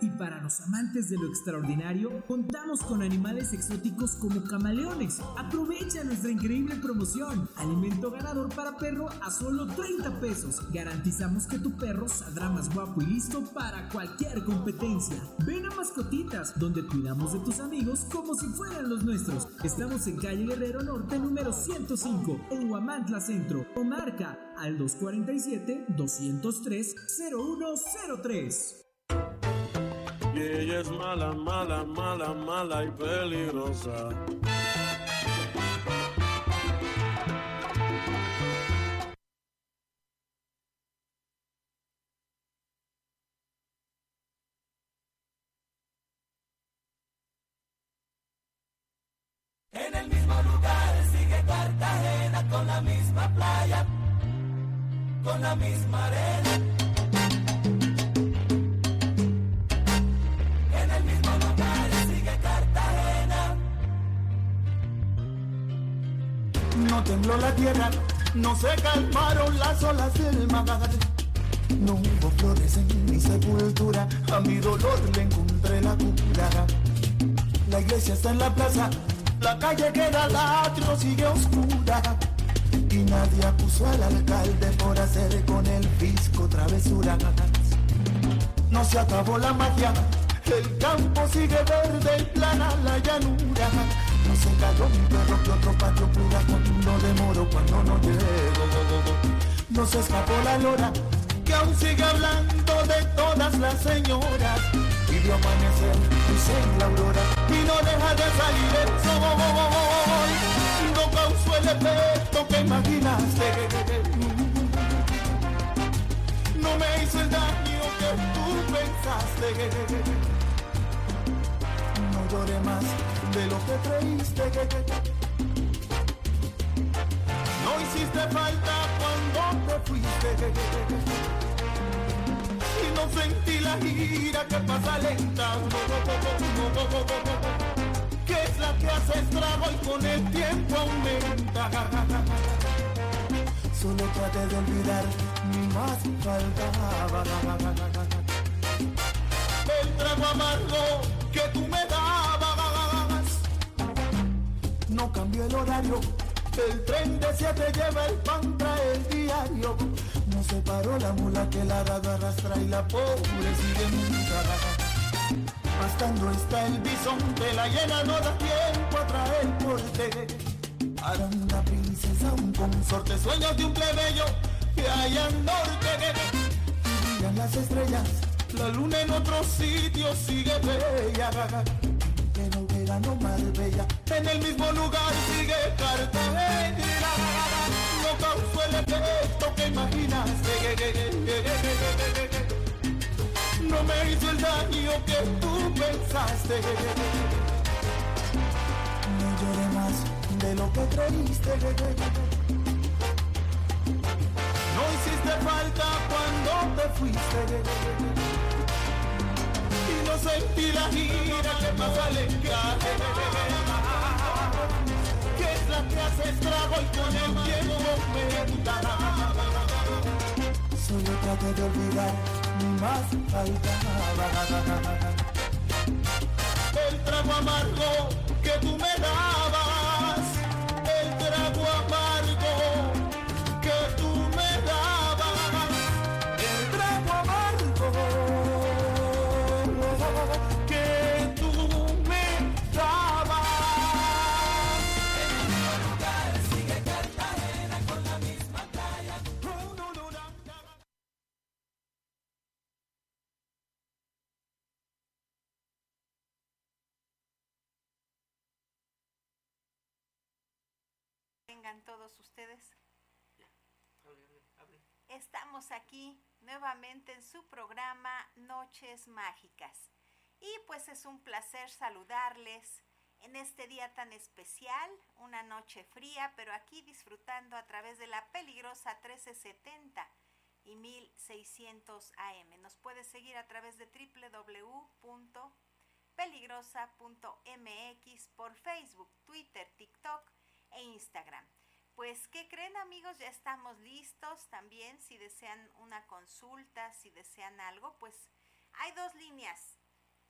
Y para los amantes de lo extraordinario, contamos con animales exóticos como camaleones. Aprovecha nuestra increíble promoción. Alimento ganador para perro a solo 30 pesos. Garantizamos que tu perro saldrá más guapo y listo para cualquier competencia. Ven a Mascotitas, donde cuidamos de tus amigos como si fueran los nuestros. Estamos en calle Guerrero Norte, número 105, en Huamantla Centro. O marca al 247 203 0103 y ella es mala, mala, mala, mala y peligrosa. En el mismo lugar sigue Cartagena con la misma playa, con la misma arena No tembló la tierra, no se calmaron las olas del mar. No hubo flores en mi sepultura, a mi dolor le encontré la cura. La iglesia está en la plaza, la calle que era atrio sigue oscura. Y nadie acusó al alcalde por hacer con el fisco travesuras. No se acabó la magia, el campo sigue verde y plana la llanura no se cayó mi perro que otro patio cuida cuando demoro, cuando no llego. No se escapó la lora que aún sigue hablando de todas las señoras. Y amanecer, dice la aurora, y no deja de salir el sol. No causó el efecto que imaginaste. No me hizo el daño que tú pensaste. No lloré más de lo que creíste. No hiciste falta cuando te fuiste. Y no sentí la gira que pasa lenta. Que es la que hace estrago y con el tiempo aumenta. Solo traté de olvidar, mi más faltaba. El trago amargo que tú me dabas no cambió el horario. El tren de siete lleva el pan, trae el diario. No se paró la mula que la dado arrastra y la pobre sigue montada. Bastando está el bisonte, la llena no da tiempo a traer porte. Para una princesa, un consorte, sueños de un plebeyo que hay al norte. Brillan las estrellas, la luna en otro sitio sigue bella no Marbella, en el mismo lugar sigue Cartagena. No causó el efecto que imaginaste. No me hizo el daño que tú pensaste. No lloré más de lo que creíste. No hiciste falta cuando te fuiste sentí la gira que pasa al encaje. Que es la que hace estrago y con el tiempo me dará. Solo traté de olvidar, más faltaba. El trago amargo que tú me dabas, el trago amargo Aquí nuevamente en su programa Noches Mágicas. Y pues es un placer saludarles en este día tan especial, una noche fría, pero aquí disfrutando a través de la peligrosa 1370 y 1600 AM. Nos puede seguir a través de www.peligrosa.mx por Facebook, Twitter, TikTok e Instagram. Pues, ¿qué creen amigos? Ya estamos listos también. Si desean una consulta, si desean algo, pues Hay dos líneas,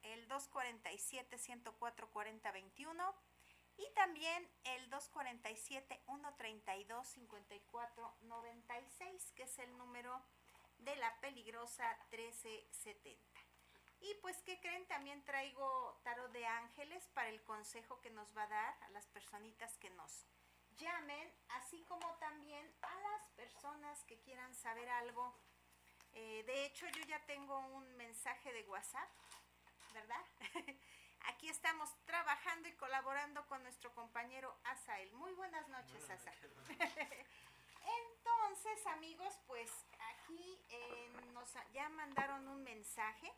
el 247-104-4021 y también el 247-132-5496, que es el número de la peligrosa 1370. Y pues, ¿qué creen? También traigo tarot de ángeles para el consejo que nos va a dar a las personitas que nos llamen, así como también a las personas que quieran saber algo. Eh, de hecho, yo ya tengo un mensaje de WhatsApp, ¿verdad? Aquí estamos trabajando y colaborando con nuestro compañero Asael. Muy buenas noches, Asa. Entonces, amigos, pues aquí eh, nos ya mandaron un mensaje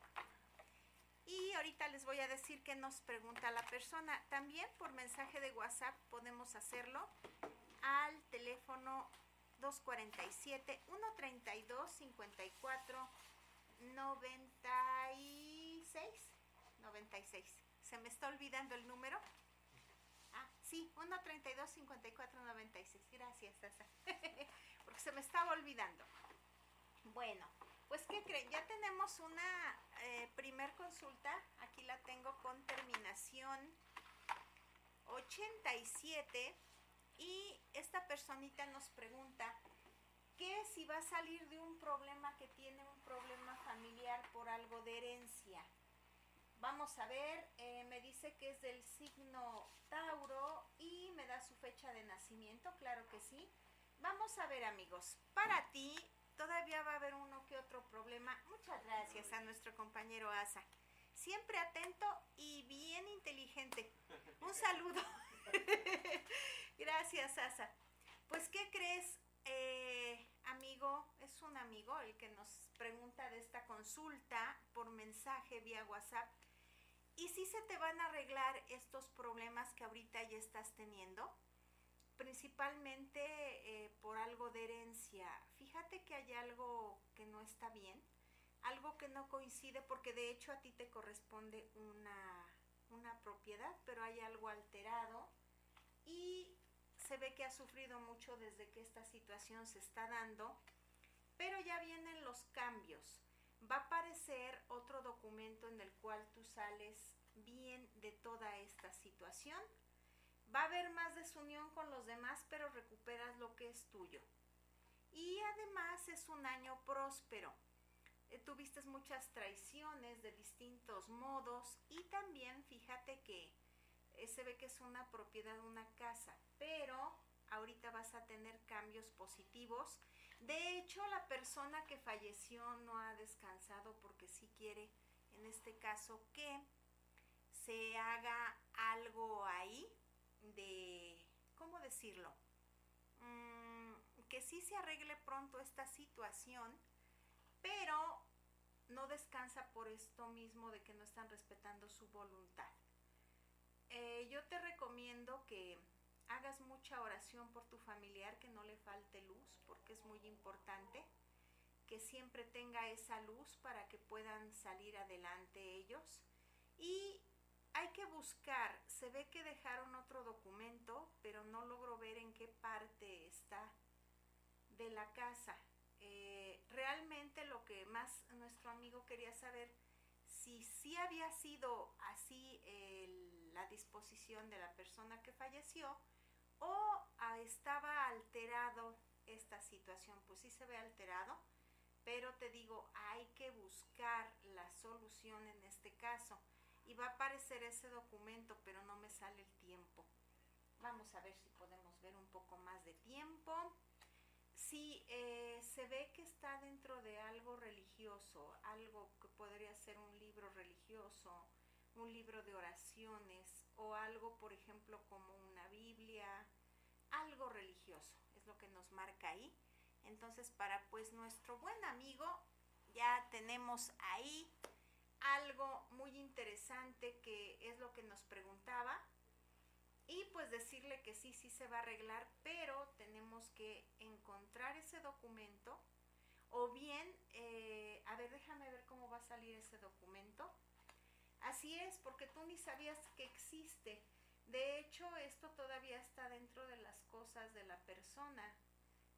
y ahorita les voy a decir qué nos pregunta la persona. También por mensaje de WhatsApp podemos hacerlo al teléfono 247 132 54 96 96. ¿Se me está olvidando el número? Ah, sí, 132 54 96. Gracias, Sasa. Porque se me estaba olvidando. Bueno, pues, ¿qué creen? Ya tenemos una eh, primer consulta. Aquí la tengo con terminación 87. Y esta personita nos pregunta que si va a salir de un problema que tiene un problema familiar por algo de herencia. Vamos a ver, eh, me dice que es del signo Tauro y me da su fecha de nacimiento, claro que sí. Vamos a ver amigos, para ti todavía va a haber uno que otro problema. Muchas gracias a nuestro compañero Asa. Siempre atento y bien inteligente. Un saludo. gracias, Asa. Pues, ¿qué crees, eh, amigo? Es un amigo el que nos pregunta de esta consulta por mensaje vía WhatsApp. ¿Y si se te van a arreglar estos problemas que ahorita ya estás teniendo? Principalmente eh, por algo de herencia. Fíjate que hay algo que no está bien, algo que no coincide porque de hecho a ti te corresponde una, una propiedad, pero hay algo alterado y se ve que ha sufrido mucho desde que esta situación se está dando, pero ya vienen los cambios. Va a aparecer otro documento en el cual tú sales bien de toda esta situación Va a haber más desunión con los demás, pero recuperas lo que es tuyo. Y además es un año próspero. Eh, tuviste muchas traiciones de distintos modos y también fíjate que eh, se ve que es una propiedad una casa, pero ahorita vas a tener cambios positivos. De hecho, la persona que falleció no ha descansado porque sí quiere, en este caso, que se haga algo ahí de, ¿cómo decirlo? Mm, que sí se arregle pronto esta situación, pero no descansa por esto mismo de que no están respetando su voluntad. Eh, yo te recomiendo que hagas mucha oración por tu familiar, que no le falte luz, porque es muy importante, que siempre tenga esa luz para que puedan salir adelante ellos. Y hay que buscar, se ve que dejaron otro documento, pero no logro ver en qué parte está de la casa. Eh, realmente lo que más nuestro amigo quería saber, si sí había sido así la disposición de la persona que falleció o ah, estaba alterado esta situación. Pues sí se ve alterado, pero te digo, hay que buscar la solución en este caso y va a aparecer ese documento, pero no me sale el tiempo. Vamos a ver si podemos ver un poco más de tiempo. Sí, eh, se ve que está dentro de algo religioso, algo que podría ser un libro religioso, un libro de oraciones o algo, por ejemplo, como una Biblia, algo religioso, es lo que nos marca ahí. Entonces, para pues nuestro buen amigo, ya tenemos ahí algo muy interesante que es lo que nos preguntaba y pues decirle que sí, sí se va a arreglar, pero tenemos que encontrar ese documento o bien, eh, a ver, déjame ver cómo va a salir ese documento. Así es, porque tú ni sabías que existe. De hecho, esto todavía está dentro de las cosas de la persona,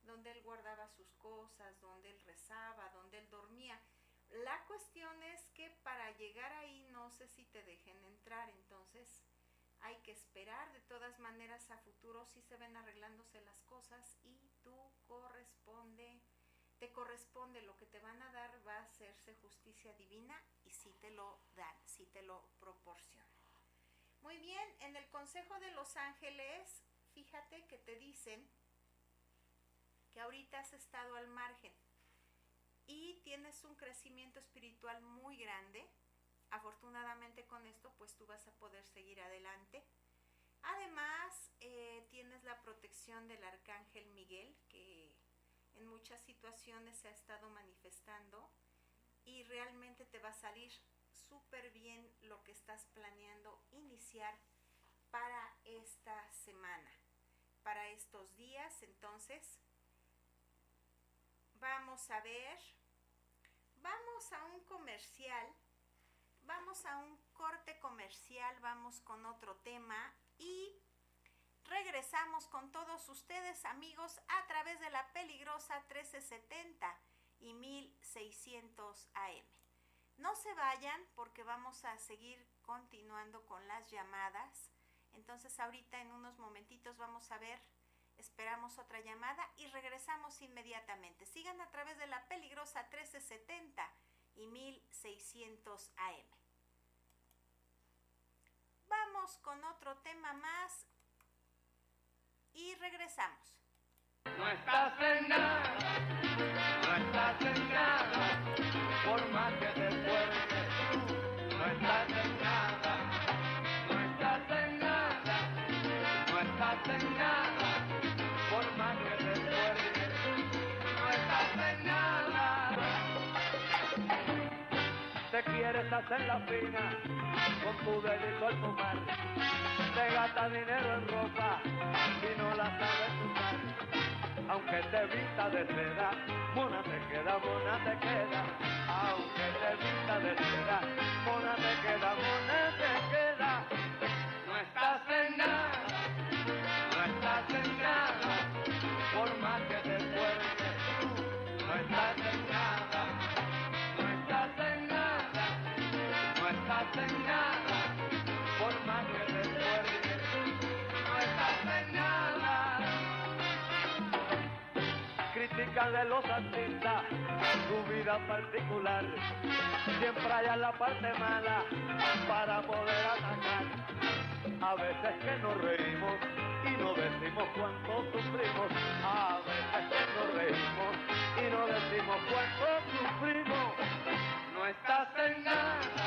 donde él guardaba sus cosas, donde él rezaba, donde él dormía. La cuestión es que para llegar ahí no sé si te dejen entrar, entonces hay que esperar. De todas maneras, a futuro sí se ven arreglándose las cosas y tú corresponde, te corresponde lo que te van a dar, va a hacerse justicia divina y si te lo dan, si te lo proporcionan. Muy bien, en el Consejo de los Ángeles, fíjate que te dicen que ahorita has estado al margen y tienes un crecimiento espiritual muy grande. Afortunadamente con esto pues tú vas a poder seguir adelante. Además eh, tienes la protección del arcángel Miguel que en muchas situaciones se ha estado manifestando y realmente te va a salir súper bien lo que estás planeando iniciar para esta semana, para estos días. Entonces, vamos a ver, vamos a un comercial, vamos a un corte comercial, vamos con otro tema y regresamos con todos ustedes amigos a través de la peligrosa 1370 y 1600 AM. No se vayan porque vamos a seguir continuando con las llamadas. Entonces ahorita en unos momentitos vamos a ver Esperamos otra llamada y regresamos inmediatamente. Sigan a través de la peligrosa 1370 y 1600 AM. Vamos con otro tema más y regresamos. No estás en nada, no estás en por más que te quieres hacer la fina con tu delito al fumar. Te gasta dinero en ropa y no la sabes usar. Aunque te vista de seda, mona te queda, mona te queda. Aunque te vista de seda, mona te queda, mona vida particular, siempre hay la parte mala para poder atacar. A veces que nos reímos y no decimos cuánto sufrimos. A veces que nos reímos y no decimos cuánto sufrimos. No estás en nada,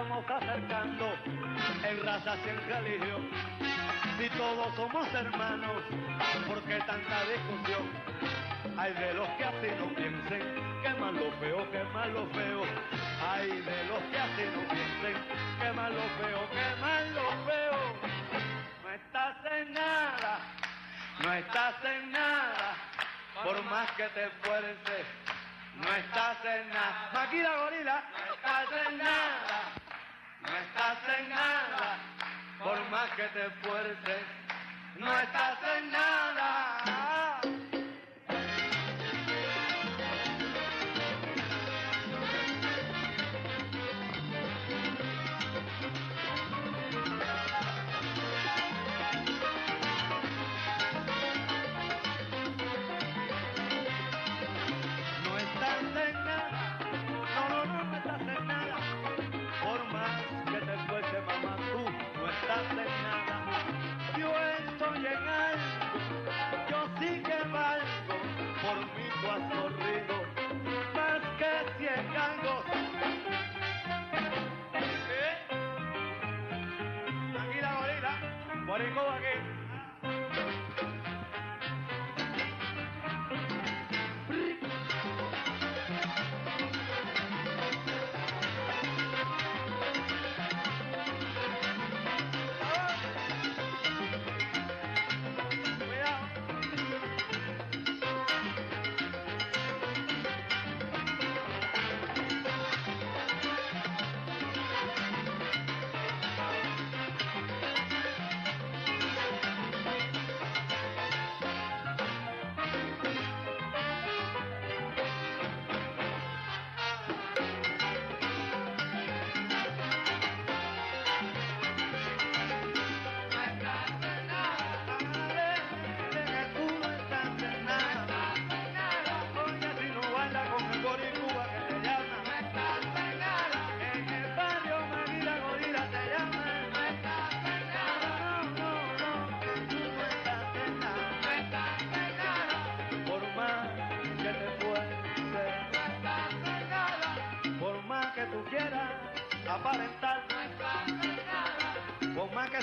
estamos acercando en raza y en religión. Si todos somos hermanos, ¿por qué tanta discusión? Hay de los que así no piensen, que más lo feo, que más lo feo. Hay de los que así no piensen, que más lo feo, que más lo feo. No estás en nada, no estás en nada, por más que te esfuerces no estás en nada. Maquila gorila, no estás en nada, no estás en nada, por más que te esfuerces, no estás en nada. Gorila, borico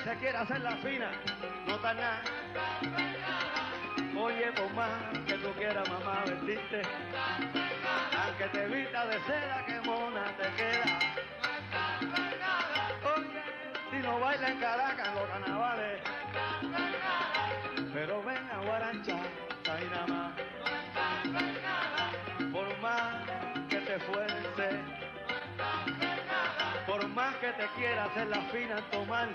se quiera hacer la fina, no está nada. Oye, por más que tú quieras, mamá, vestirte. Aunque te vista de seda, que mona te queda. Oye, si no baila en Caracas, en los carnavales. Pero ven a Guarancha, ahí nada más. Por más que te fuerce, por más que te quiera hacer la fina tomar.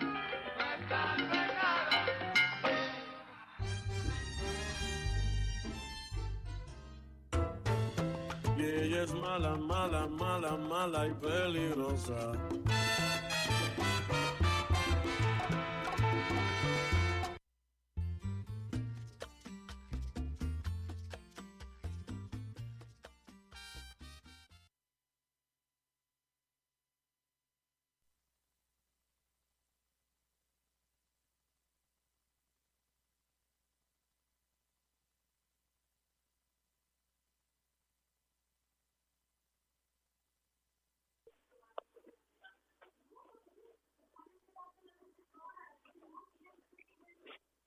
Mala, mala, mala, mala y peligrosa.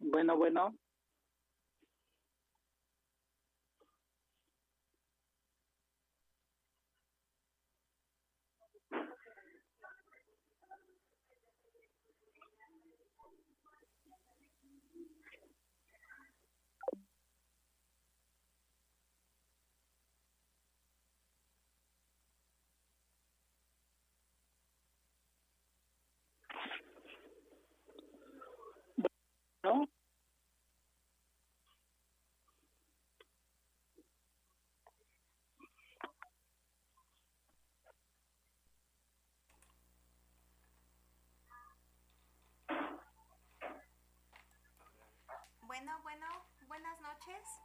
Bueno, bueno. ¿No? Bueno, bueno, buenas noches.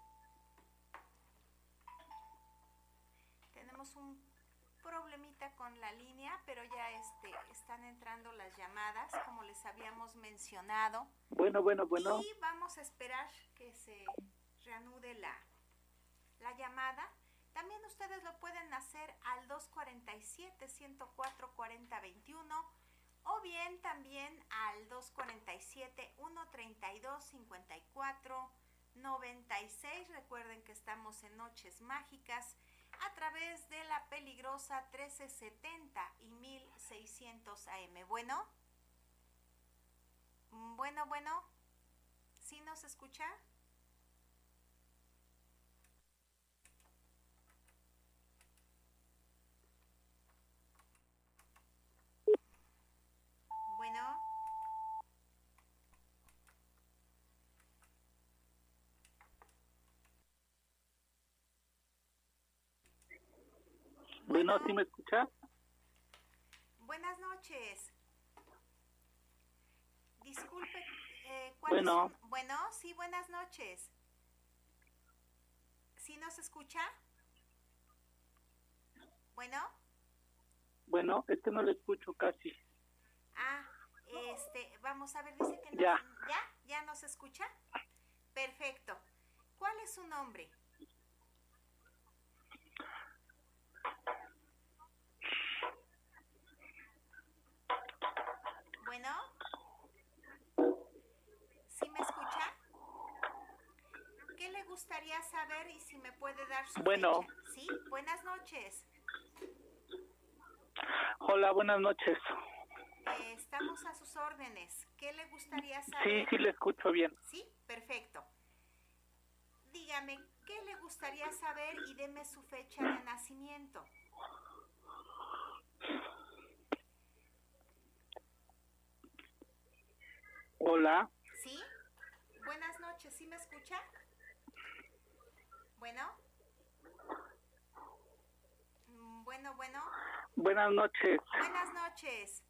Tenemos un problemita con la línea, pero ya este están entrando las llamadas, como les habíamos mencionado. Bueno, bueno, bueno. Y vamos a esperar que se reanude la, la llamada. También ustedes lo pueden hacer al 247-104-4021 o bien también al 247-132-54-96. Recuerden que estamos en Noches Mágicas a través de la peligrosa 1370 y 1600 AM. Bueno, bueno, bueno, ¿sí nos escucha? Bueno. Bueno, ¿sí me escucha? Buenas noches. Disculpe, eh, ¿cuál Bueno. es Bueno, sí, buenas noches. ¿Sí nos escucha? Bueno, Bueno, es que no le escucho casi. ah, este, vamos a ver, dice que no. Ya. ¿Ya? ¿Ya nos escucha? Perfecto. ¿Cuál es su nombre? Bueno. ¿Sí me escucha? ¿Qué le gustaría saber y si me puede dar su Bueno. fecha? Sí, buenas noches. Hola, buenas noches. Eh, estamos a sus órdenes. ¿Qué le gustaría Sí, saber? sí le escucho bien. Sí, perfecto. Dígame, ¿qué le gustaría saber y deme su fecha de nacimiento? Hola. ¿Sí? Buenas noches, ¿sí me escucha? Bueno. Mm, Bueno, bueno. Buenas noches. Buenas noches.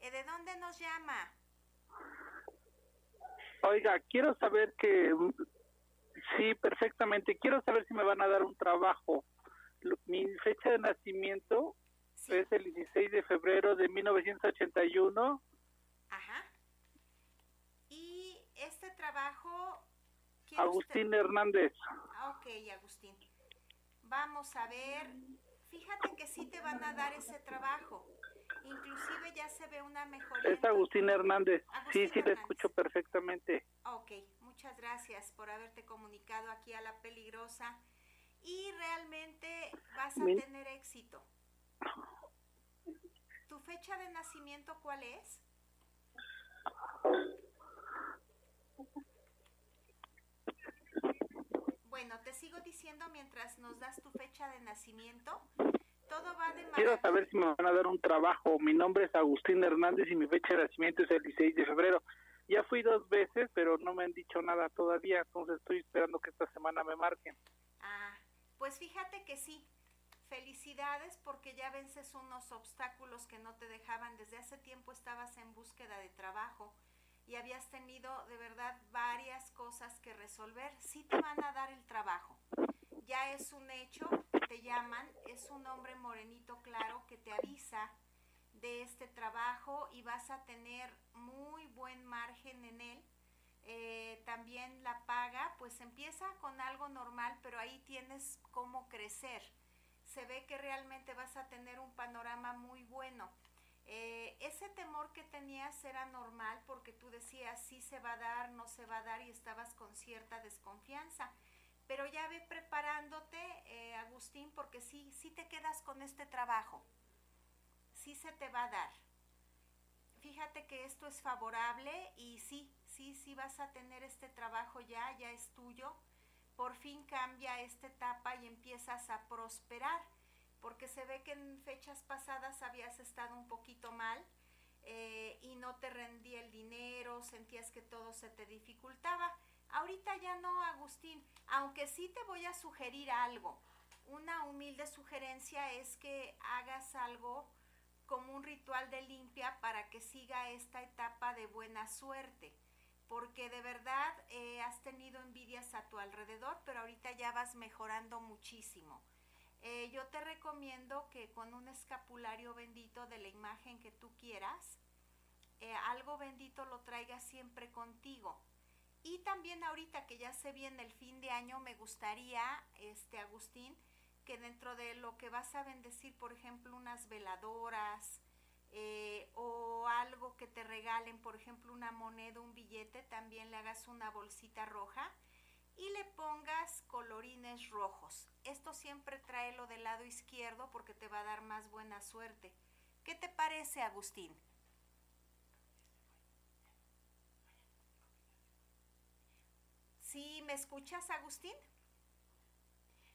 Eh, ¿De dónde nos llama? Oiga, quiero saber que... Sí, perfectamente. Quiero saber si me van a dar un trabajo. Mi fecha de nacimiento Sí. es el 16 de febrero de 1981. Ajá. Y este trabajo... ¿quiere Agustín usted- Hernández. Ah, Ok, Agustín. Vamos a ver. Fíjate que sí te van a dar ese trabajo. Inclusive ya se ve una mejoría. Es Agustín Hernández. sí, sí, te escucho perfectamente. Ok, muchas gracias por haberte comunicado aquí a La Peligrosa. Y realmente vas a tener éxito. ¿Tu fecha de nacimiento cuál es? Bueno, te sigo diciendo mientras nos das tu fecha de nacimiento. Todo va de Quiero saber si me van a dar un trabajo. Mi nombre es Agustín Hernández y mi fecha de nacimiento es el 16 de febrero. Ya fui dos veces, pero no me han dicho nada todavía, entonces estoy esperando que esta semana me marquen. Ah, pues fíjate que sí. Felicidades porque ya vences unos obstáculos que no te dejaban. Desde hace tiempo estabas en búsqueda de trabajo y habías tenido de verdad varias cosas que resolver. Sí te van a dar el trabajo. Ya es un hecho, te llaman, es un hombre morenito claro que te avisa de este trabajo y vas a tener muy buen margen en él. Eh, también la paga, pues empieza con algo normal, pero ahí tienes cómo crecer. Se ve que realmente vas a tener un panorama muy bueno. Eh, ese temor que tenías era normal porque tú decías sí se va a dar, no se va a dar y estabas con cierta desconfianza. Pero ya ve preparándote, eh, Agustín, porque sí, sí te quedas con este trabajo. Sí se te va a dar. Fíjate que esto es favorable y sí, sí, sí vas a tener este trabajo ya, ya es tuyo. Por fin cambia esta etapa y empiezas a prosperar porque se ve que en fechas pasadas habías estado un poquito mal eh, y no te rendía el dinero, sentías que todo se te dificultaba. Ahorita ya no, Agustín, aunque sí te voy a sugerir algo. Una humilde sugerencia es que hagas algo como un ritual de limpia para que siga esta etapa de buena suerte, porque de verdad eh, has tenido envidias a tu alrededor, pero ahorita ya vas mejorando muchísimo. Eh, yo te recomiendo que con un escapulario bendito de la imagen que tú quieras, eh, algo bendito lo traigas siempre contigo. Y también ahorita que ya se viene el fin de año, me gustaría, este Agustín, que dentro de lo que vas a bendecir, por ejemplo, unas veladoras eh, o algo que te regalen, por ejemplo, una moneda, un billete, también le hagas una bolsita roja y le pongas colorines rojos. Esto siempre trae lo del lado izquierdo porque te va a dar más buena suerte. ¿Qué te parece, Agustín? ¿Sí me escuchas, Agustín?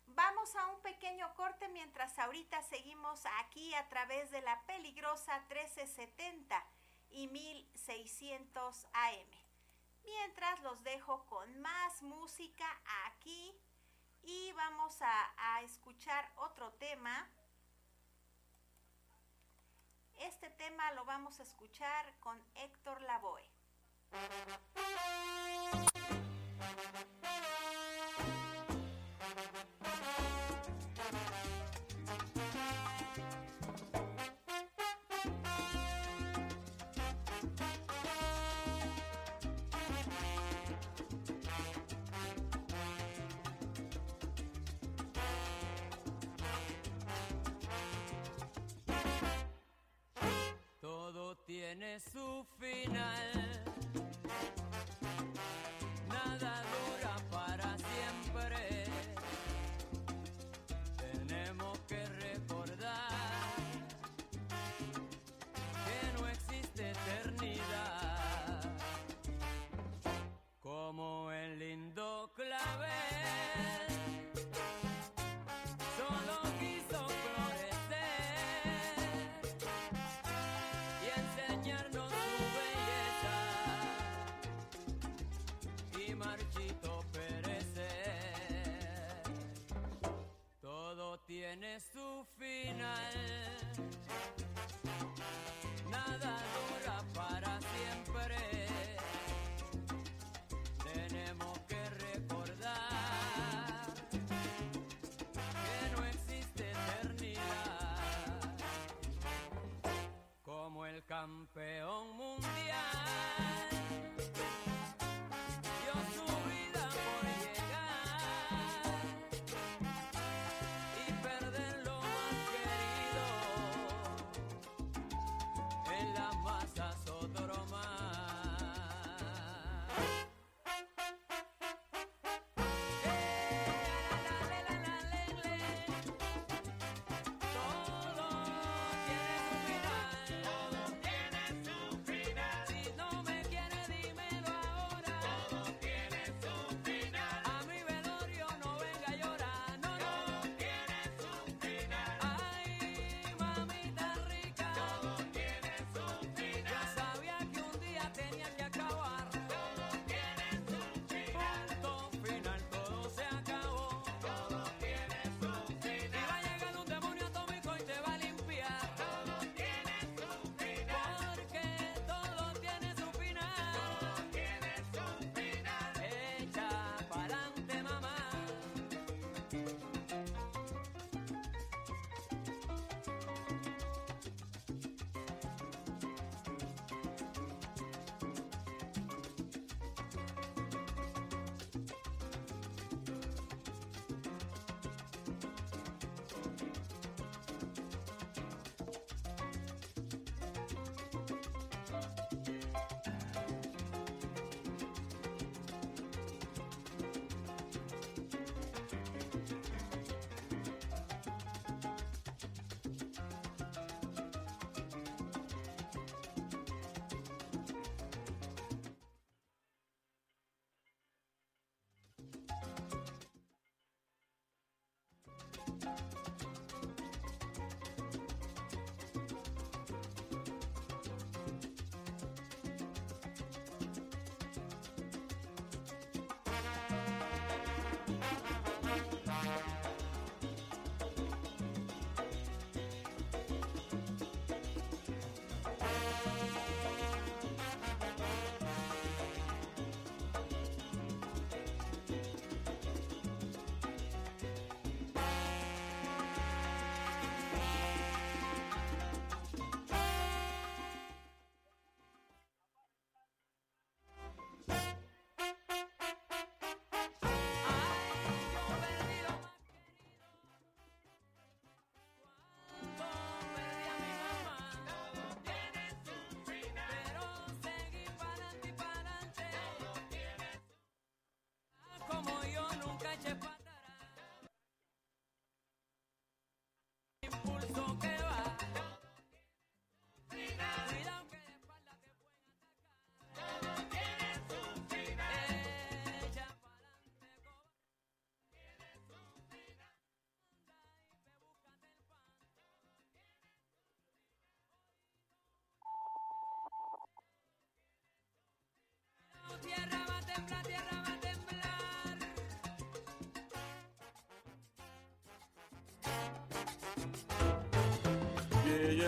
Vamos a un pequeño corte mientras ahorita seguimos aquí a través de la peligrosa 1370 y 1600 AM. Mientras los dejo con más música aquí y vamos a, escuchar otro tema. Este tema lo vamos a escuchar con Héctor Lavoe. Tiene su final. Nada dura para siempre. Tenemos que tiene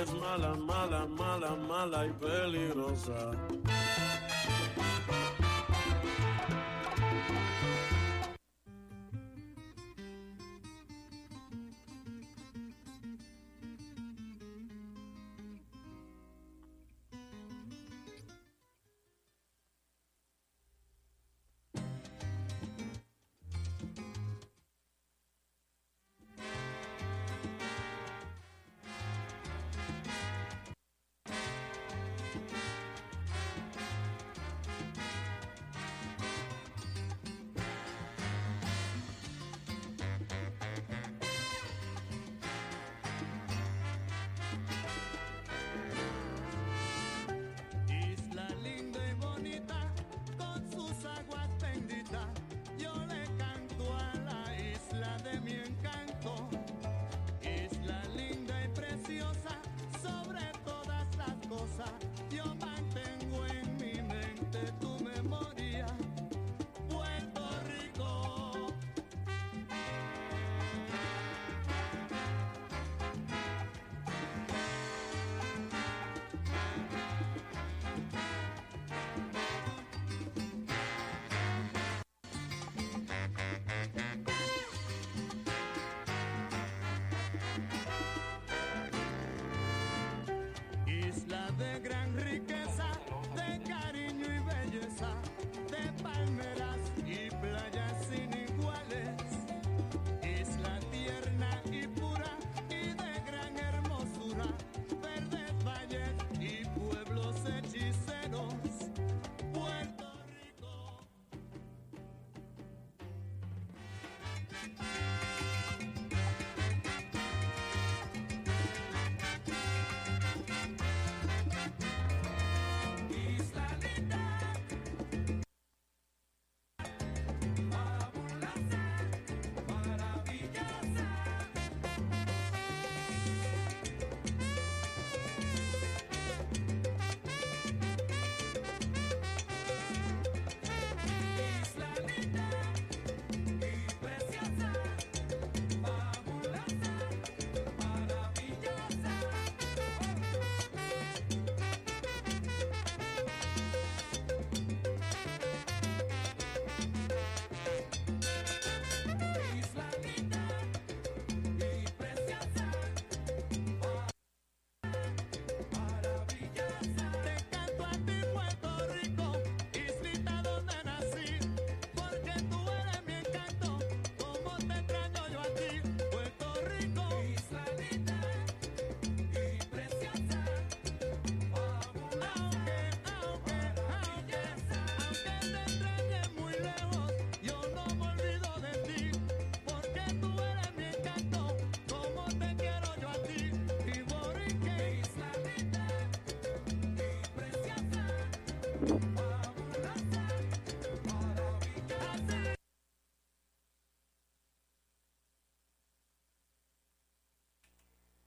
es mala, mala, mala, mala y peligrosa.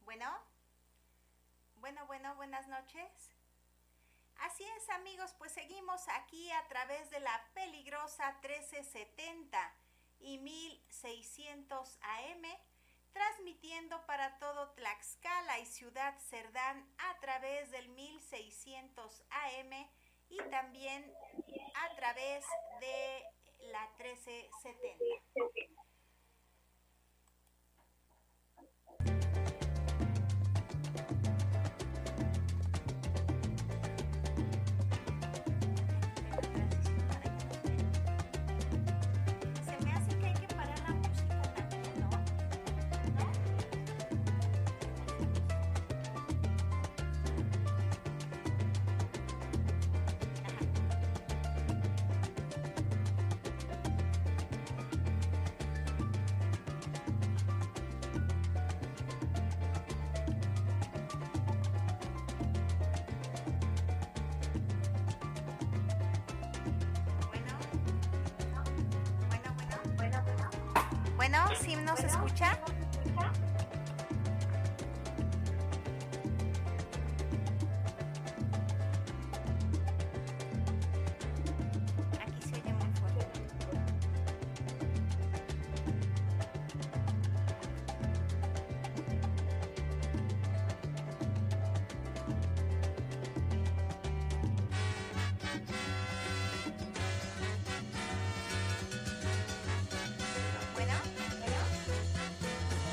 Bueno, bueno, bueno, buenas noches. Así es amigos, pues seguimos aquí a través de la peligrosa 1370 y 1600 AM, transmitiendo para todo Tlaxcala y Ciudad Cerdán a través del 1600 AM y también a través de la 1370.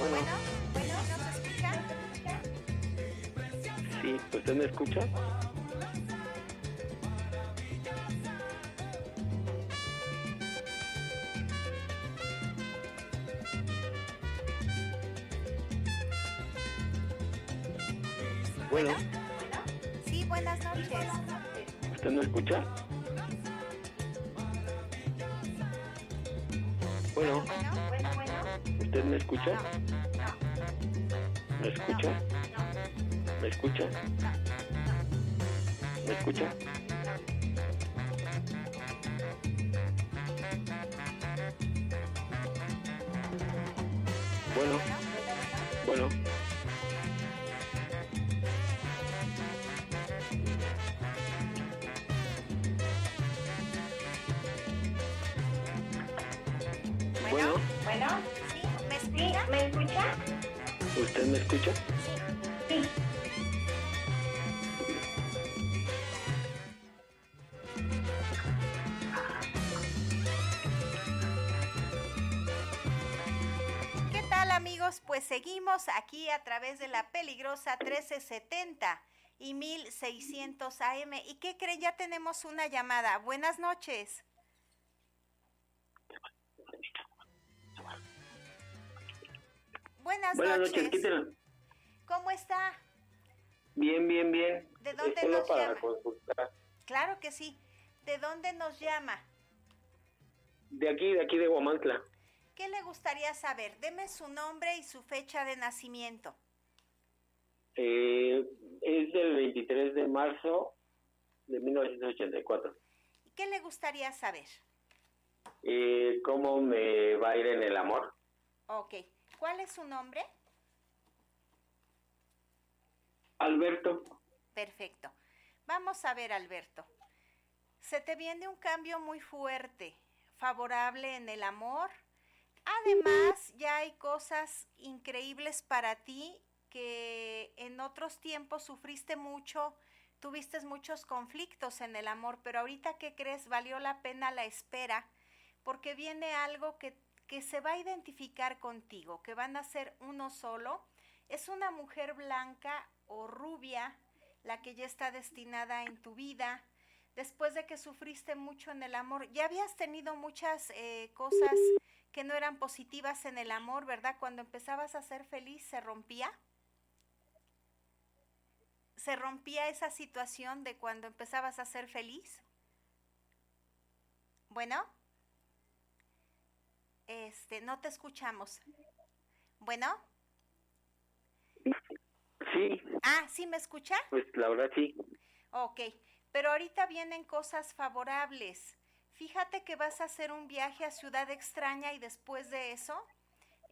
Bueno, bueno, bueno, ¿nos escucha? sí, ¿usted me escucha? Escucha? ¿Me escucha? ¿Me escucha? ¿Me escucha? Bueno, bueno. ¿Usted me escucha? ¿Qué tal amigos? Pues seguimos aquí a través de la peligrosa 1370 y 1600 AM. ¿Y qué creen? Ya tenemos una llamada. Buenas noches. Buenas, Buenas noches. ¿Cómo está? Bien, bien, bien. ¿De dónde Es solo nos para llama? consultar. Claro que sí. ¿De dónde nos llama? De aquí, de aquí de Guamantla. ¿Qué le gustaría saber? Deme su nombre y su fecha de nacimiento. Eh, es del 23 de marzo de 1984. ¿Qué le gustaría saber? Eh, ¿Cómo me va a ir en el amor? Ok. ¿Cuál es su nombre? Alberto, Perfecto. Vamos a ver, Alberto. Se te viene un cambio muy fuerte, favorable en el amor. Además, ya hay cosas increíbles para ti que en otros tiempos sufriste mucho, tuviste muchos conflictos en el amor, pero ahorita ¿qué crees? Valió la pena la espera porque viene algo que, que se va a identificar contigo, que van a ser uno solo. Es una mujer blanca o rubia la que ya está destinada en tu vida. Después de que sufriste mucho en el amor, ya habías tenido muchas eh, cosas que no eran positivas en el amor, ¿verdad? Cuando empezabas a ser feliz, ¿se rompía? ¿Se rompía esa situación de cuando empezabas a ser feliz? Bueno, este, no te escuchamos. Bueno, sí, ah, ¿sí me escucha? pues la verdad sí. Ok, pero ahorita vienen cosas favorables. Fíjate que vas a hacer un viaje a ciudad extraña y después de eso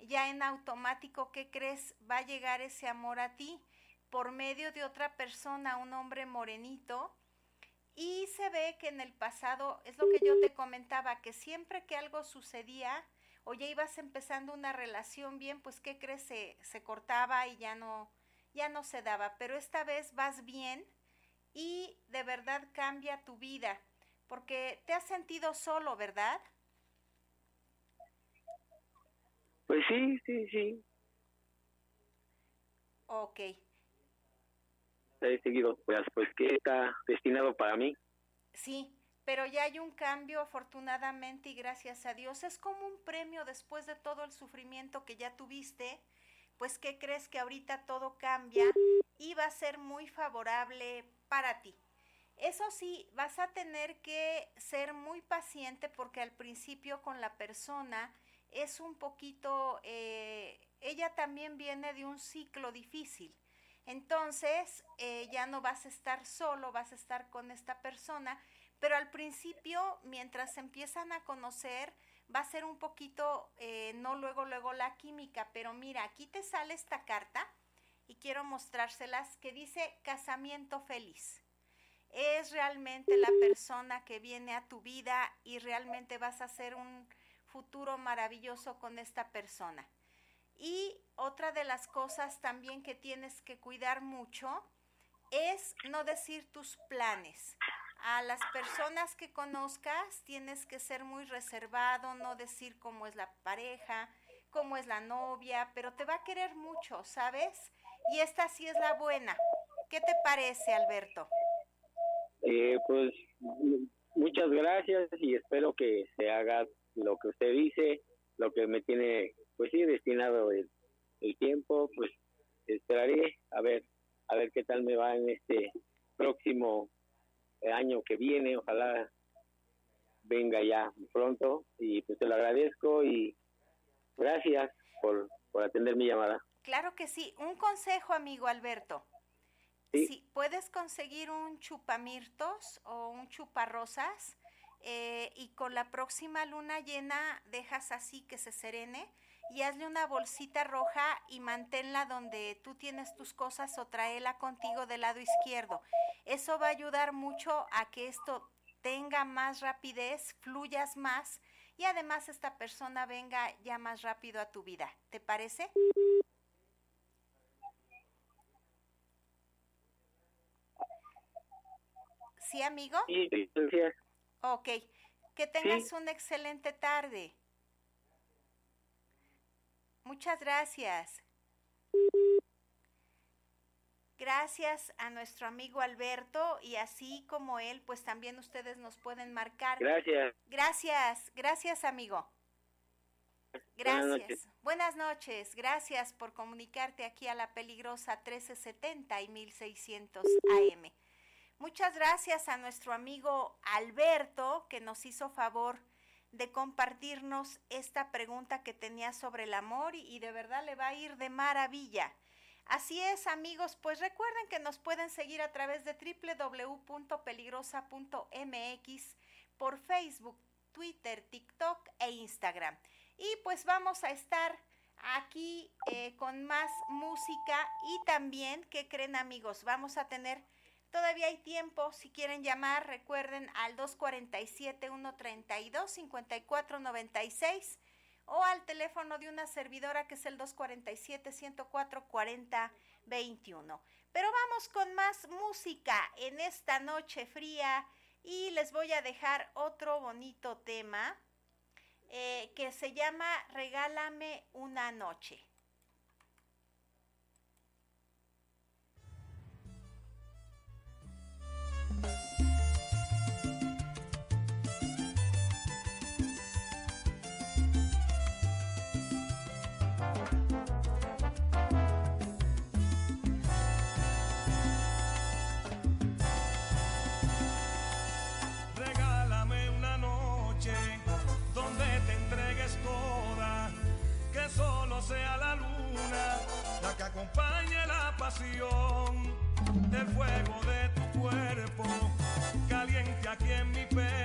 ya en automático, ¿qué crees? Va a llegar ese amor a ti por medio de otra persona, un hombre morenito. Y se ve que en el pasado, es lo que yo te comentaba, que siempre que algo sucedía o ya ibas empezando una relación bien, pues ¿qué crees? Se, se cortaba y ya no, ya no se daba. Pero esta vez vas bien y de verdad cambia tu vida, porque te has sentido solo, ¿verdad? Pues sí, sí, sí. Ok, He seguido, pues, pues que está destinado para mí. sí, pero ya hay un cambio afortunadamente y gracias a Dios. Es como un premio después de todo el sufrimiento que ya tuviste, pues ¿qué crees que ahorita todo cambia y va a ser muy favorable para ti? Eso sí, vas a tener que ser muy paciente porque al principio con la persona es un poquito, eh, ella también viene de un ciclo difícil. Entonces, eh, ya no vas a estar solo, vas a estar con esta persona, pero al principio, mientras empiezan a conocer, va a ser un poquito, eh, no luego, luego la química, pero mira, aquí te sale esta carta y quiero mostrárselas que dice casamiento feliz. Es realmente la persona que viene a tu vida y realmente vas a hacer un futuro maravilloso con esta persona. Y otra de las cosas también que tienes que cuidar mucho es no decir tus planes. A las personas que conozcas tienes que ser muy reservado, no decir cómo es la pareja, cómo es la novia, pero te va a querer mucho, ¿sabes? Y esta sí es la buena. ¿Qué te parece, Alberto? Eh, pues muchas gracias y espero que se haga lo que usted dice, lo que me tiene, pues sí, destinado el, el tiempo, pues esperaré a ver, a ver qué tal me va en este próximo año que viene, ojalá venga ya pronto y pues te lo agradezco y gracias por, por atender mi llamada. Claro que sí. Un consejo, amigo Alberto. Sí. Si puedes conseguir un chupamirtos o un chuparrosas eh, y con la próxima luna llena dejas así que se serene y hazle una bolsita roja y manténla donde tú tienes tus cosas o tráela contigo del lado izquierdo. Eso va a ayudar mucho a que esto tenga más rapidez, fluyas más y además esta persona venga ya más rápido a tu vida. ¿Te parece? ¿Sí, amigo? Sí, gracias. Ok. Que tengas una excelente tarde. Muchas gracias. Gracias a nuestro amigo Alberto y así como él, pues también ustedes nos pueden marcar. Gracias. Gracias, gracias amigo. Buenas Gracias. noches. Buenas noches. Gracias por comunicarte aquí a la peligrosa 1370 y 1600 AM. Muchas gracias a nuestro amigo Alberto que nos hizo favor de compartirnos esta pregunta que tenía sobre el amor y, de verdad le va a ir de maravilla. Así es, amigos, pues recuerden que nos pueden seguir a través de www.peligrosa.mx por Facebook, Twitter, TikTok e Instagram. Y pues vamos a estar aquí eh, con más música y también, ¿qué creen amigos? Vamos a tener, todavía hay tiempo, si quieren llamar, recuerden al 247-132-5496 o al teléfono de una servidora que es el 247-104-4021. Pero vamos con más música en esta noche fría y les voy a dejar otro bonito tema eh, que se llama Regálame una noche. Sea la luna la que acompañe la pasión, el fuego de tu cuerpo, caliente aquí en mi pecho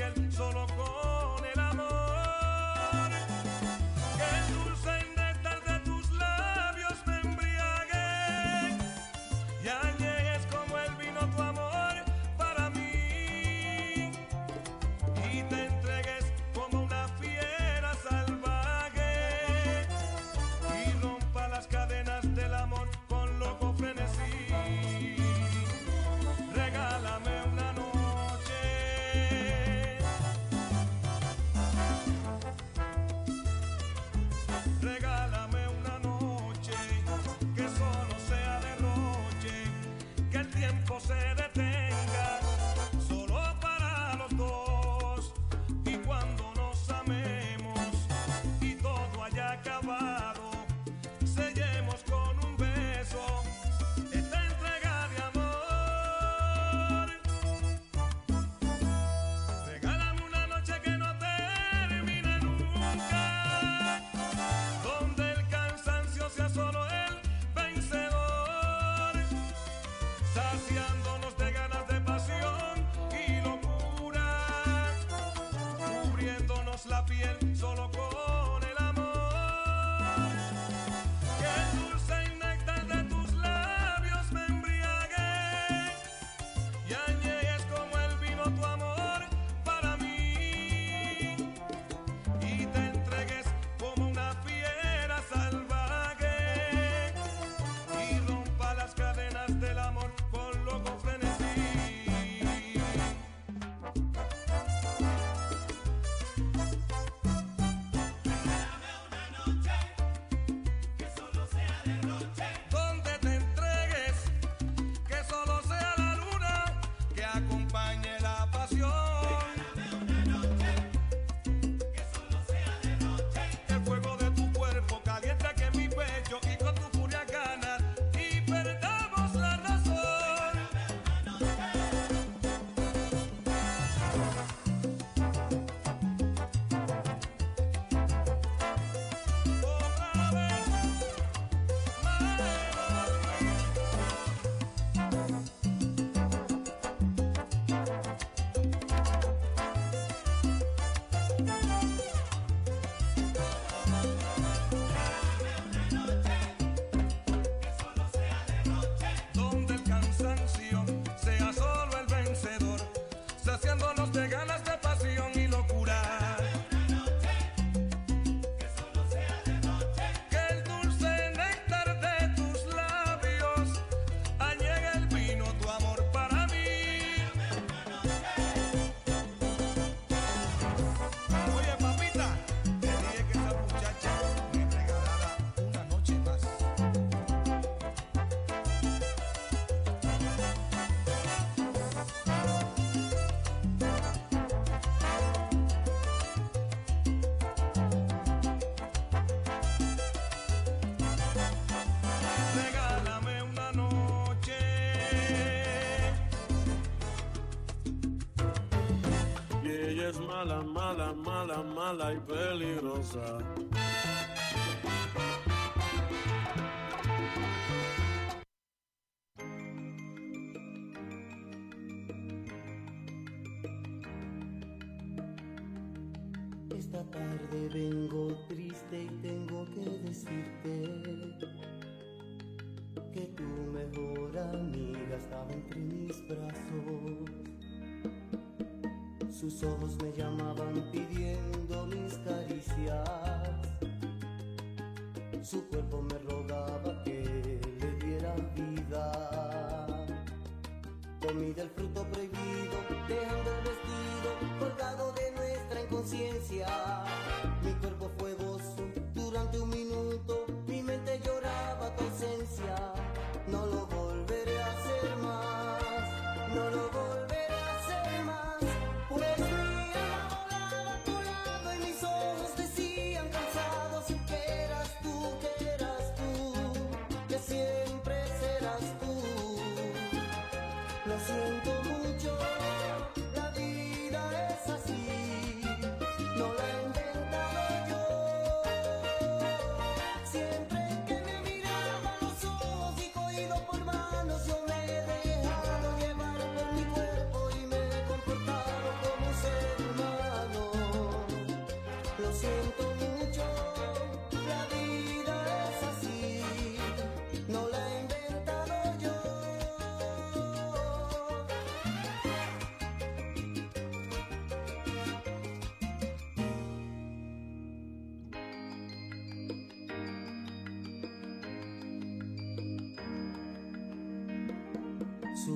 la se y peligrosa.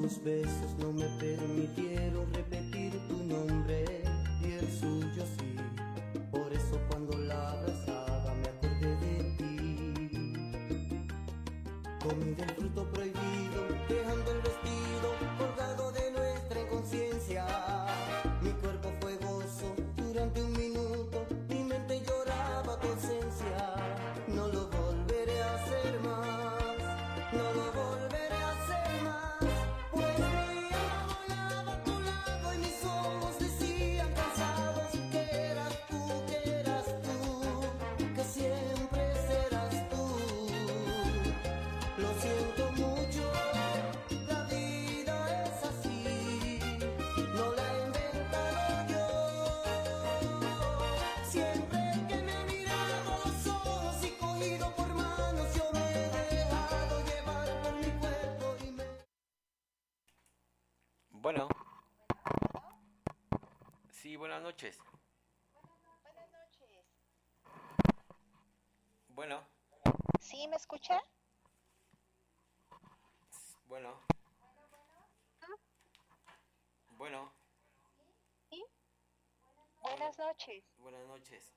Sus besos no me permitieron repetir tu nombre y el suyo sí. Por eso cuando la abrazaba me acordé de ti. Comí del fruto prohibido, buenas noches. Buenas noches. Bueno, ¿Sí me escucha? bueno. Bueno, ¿Sí? Buenas noches. buenas noches.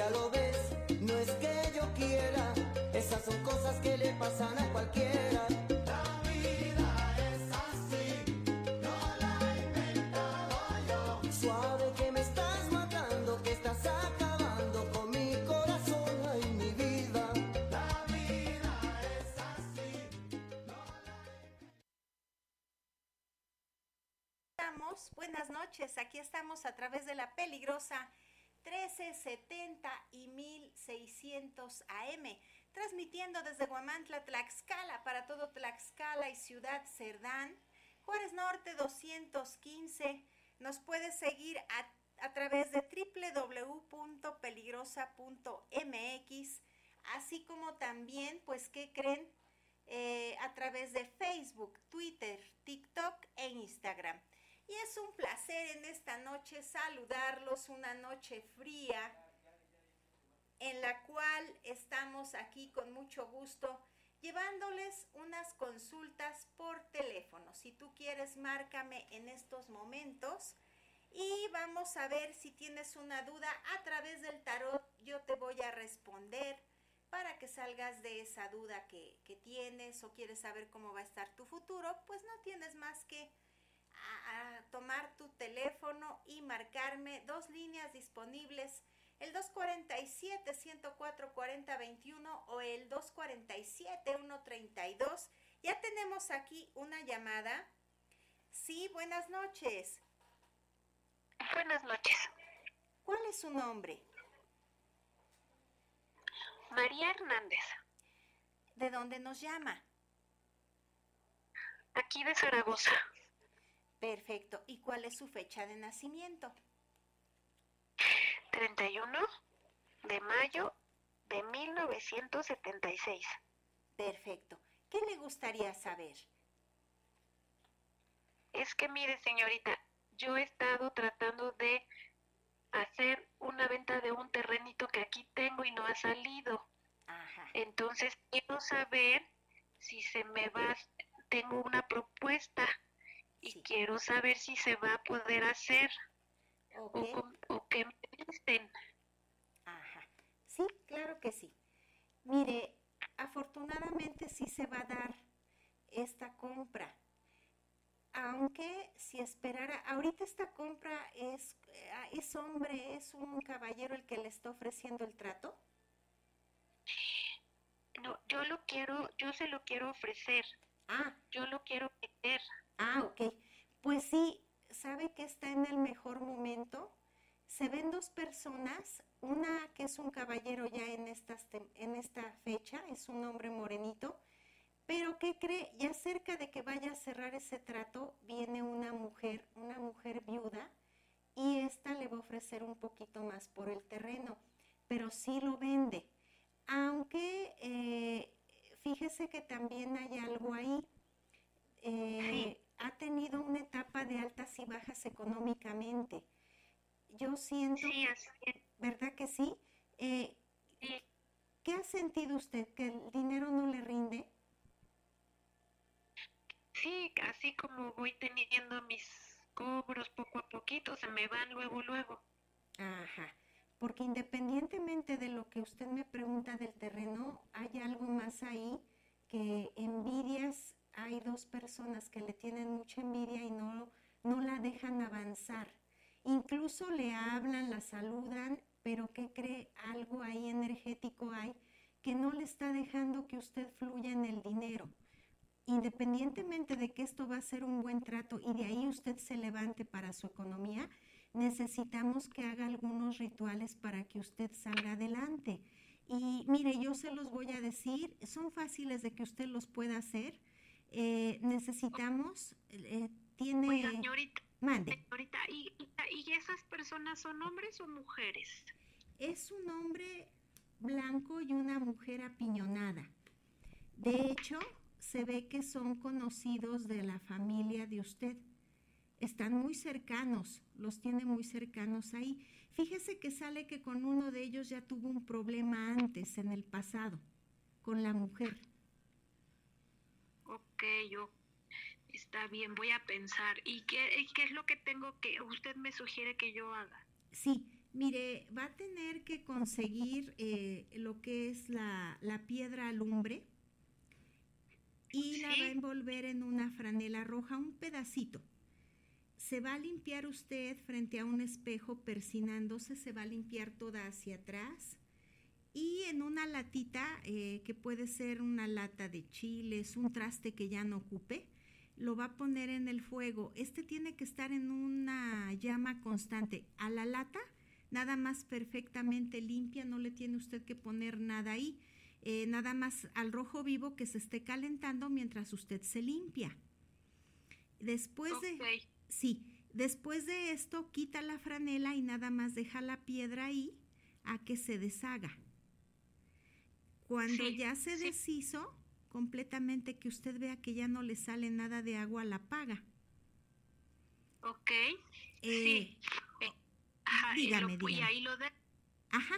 Ya lo ves, no es que yo quiera, esas son cosas que le pasan a cualquiera. Buenas noches, aquí estamos a través de la peligrosa 1370 y 1600 AM, transmitiendo desde Guamantla, Tlaxcala, para todo Tlaxcala y Ciudad Cerdán, Juárez Norte 215. Nos puedes seguir a, a través de www.peligrosa.mx, así como también, pues, ¿qué creen? Eh, a través de Facebook, Twitter, TikTok e Instagram. Y es un placer en esta noche saludarlos, una noche fría en la cual estamos aquí con mucho gusto llevándoles unas consultas por teléfono. Si tú quieres, márcame en estos momentos y vamos a ver si tienes una duda a través del tarot. Yo te voy a responder para que salgas de esa duda que, que tienes o quieres saber cómo va a estar tu futuro, pues no tienes más que tomar tu teléfono y marcarme dos líneas disponibles, el 247-104-4021 o el 247-132. Ya tenemos aquí una llamada. Sí, buenas noches. Buenas noches. ¿Cuál es su nombre? María Hernández, ¿De dónde nos llama? aquí de Zaragoza, Perfecto. ¿Y cuál es su fecha de nacimiento? 31 de mayo de 1976. Perfecto. ¿Qué le gustaría saber? Es que mire, señorita, yo he estado tratando de hacer una venta de un terrenito que aquí tengo y no ha salido. Entonces quiero saber si se me va, tengo una propuesta y quiero saber si se va a poder hacer o, com- o me dicen. Ajá. Sí, claro que sí. Mire, afortunadamente sí se va a dar esta compra. Aunque si esperara, ahorita esta compra es, eh, es hombre, es un caballero el que le está ofreciendo el trato. No, yo lo quiero, yo se lo quiero ofrecer. Ah. Yo lo quiero meter. Ah, ok. Pues sí, sabe que está en el mejor momento. Se ven dos personas, una que es un caballero ya en, en esta fecha, es un hombre morenito, pero ¿qué cree? Ya cerca de que vaya a cerrar ese trato, viene una mujer, una mujer viuda, y esta le va a ofrecer un poquito más por el terreno, pero sí lo vende. Aunque eh, fíjese que también hay algo ahí. Eh, ha tenido una etapa de altas y bajas económicamente. Yo siento, ¿verdad que sí? Eh, ¿Qué ha sentido usted? ¿Que el dinero no le rinde? Sí, así como voy teniendo mis cobros poco a poquito, se me van luego, luego. Ajá, porque independientemente de lo que usted me pregunta del terreno, hay algo más ahí que envidias, hay dos personas que le tienen mucha envidia y no, no la dejan avanzar. Incluso le hablan, la saludan, pero ¿qué cree? Algo ahí energético hay que no le está dejando que usted fluya en el dinero. Independientemente de que esto va a ser un buen trato y de ahí usted se levante para su economía, necesitamos que haga algunos rituales para que usted salga adelante. Y mire, yo se los voy a decir, son fáciles de que usted los pueda hacer. Eh, necesitamos, eh, tiene... Oiga, señorita, Mande. señorita, ¿y, y- y esas personas son hombres o mujeres? Es un hombre blanco y una mujer apiñonada. De hecho, se ve que son conocidos de la familia de usted. Están muy cercanos, los tiene muy cercanos ahí. Fíjese que sale que con uno de ellos ya tuvo un problema antes, en el pasado, con la mujer. Ok, yo. Está bien, voy a pensar. ¿Y qué, es lo que tengo que usted me sugiere que yo haga? Sí, mire, va a tener que conseguir eh, lo que es la, la piedra alumbre y la va a envolver en una franela roja, un pedacito. Se va a limpiar usted frente a un espejo persinándose, se va a limpiar toda hacia atrás y en una latita eh, que puede ser una lata de chiles, un traste que ya no ocupe, lo va a poner en el fuego. Este tiene que estar en una llama constante. A la lata, nada más perfectamente limpia, no le tiene usted que poner nada ahí. Eh, nada más al rojo vivo que se esté calentando mientras usted se limpia. Después de sí, después de esto quita la franela y nada más deja la piedra ahí a que se deshaga. Cuando Sí, ya se sí. deshizo completamente que usted vea que ya no le sale nada de agua, la apaga. Ok. Eh, sí. Eh, ajá, y, dígame, ahí lo de... Ajá.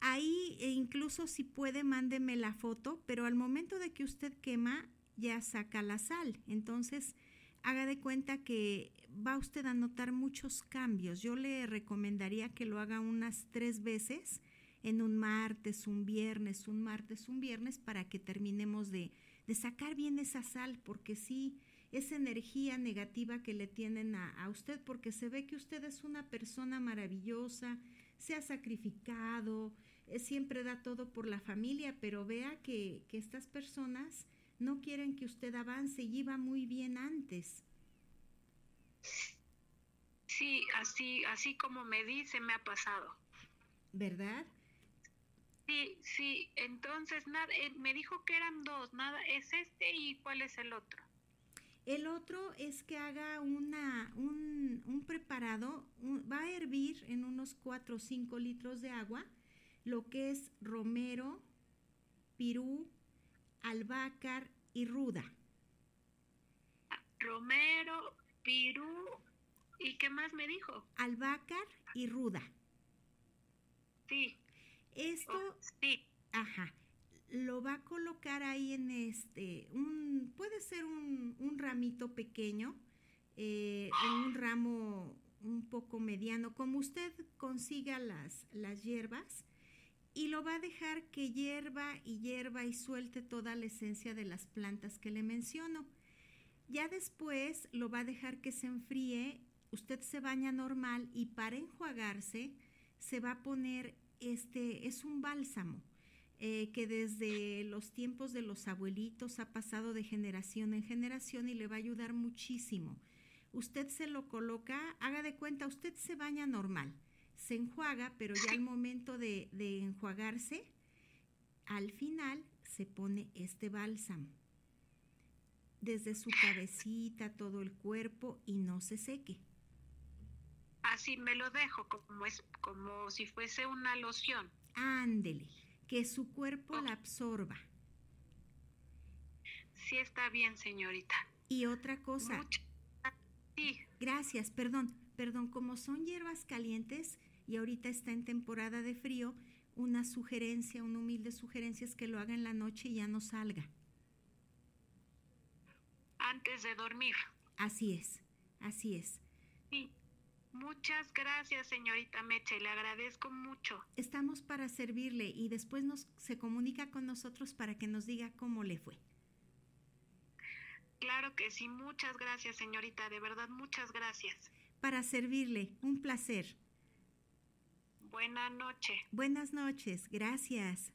Ahí e incluso si puede, mándeme la foto, pero al momento de que usted quema, ya saca la sal. Entonces, haga de cuenta que va usted a notar muchos cambios. Yo le recomendaría que lo haga unas tres veces en un martes, un viernes, un martes, un viernes, para que terminemos de, de sacar bien esa sal, porque sí, esa energía negativa que le tienen a, a usted, porque se ve que usted es una persona maravillosa, se ha sacrificado, eh, siempre da todo por la familia, pero vea que, que estas personas no quieren que usted avance y iba muy bien antes. Sí, así, así como me dice, me ha pasado. ¿Verdad? Sí, sí, entonces nada, eh, me dijo que eran dos, nada, es este y cuál es el otro. El otro es que haga una, un, un preparado, un- va a hervir en unos 4 o 5 litros de agua lo que es romero, pirú, albácar y ruda. Romero, Pirú, ¿y qué más me dijo? Albácar y ruda. Sí. Esto, sí. ajá, lo va a colocar ahí en este, un, puede ser un, un ramito pequeño, eh, en un ramo un poco mediano, como usted consiga las, las hierbas, y lo va a dejar que hierva y hierva y suelte toda la esencia de las plantas que le menciono. Ya después lo va a dejar que se enfríe, usted se baña normal y para enjuagarse se va a poner este, es un bálsamo. eh, que desde los tiempos de los abuelitos ha pasado de generación en generación y le va a ayudar muchísimo. Usted se lo coloca, haga de cuenta, usted se baña normal, se enjuaga, pero ya al momento de, de enjuagarse, al final se pone este bálsamo. Desde su cabecita, todo el cuerpo y no se seque. Así me lo dejo, como, es, como si fuese una loción. Ándele, que su cuerpo la absorba. Sí está bien, señorita. Y otra cosa. Sí. Gracias, perdón, perdón, como son hierbas calientes y ahorita está en temporada de frío, una sugerencia, una humilde sugerencia es que lo haga en la noche y ya no salga. Antes de dormir. Así es, así es. Sí. Muchas gracias, señorita Meche, le agradezco mucho. Estamos para servirle y después nos se comunica con nosotros para que nos diga cómo le fue. Claro que sí, muchas gracias, señorita, de verdad, muchas gracias. Para servirle, un placer. Buena noche. Buenas noches, gracias.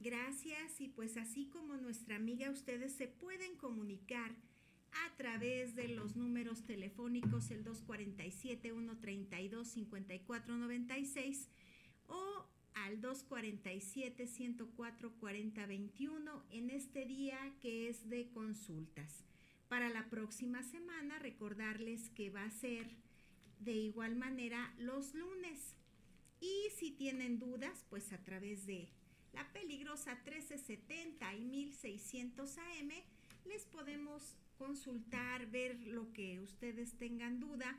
Gracias y pues así como nuestra amiga, ustedes se pueden comunicar a través de los números telefónicos el 247-132-5496 o al 247-104-4021 en este día que es de consultas. Para la próxima semana recordarles que va a ser de igual manera los lunes. Y si tienen dudas, pues a través de la peligrosa 1370 y 1600 AM les podemos consultar, ver lo que ustedes tengan duda.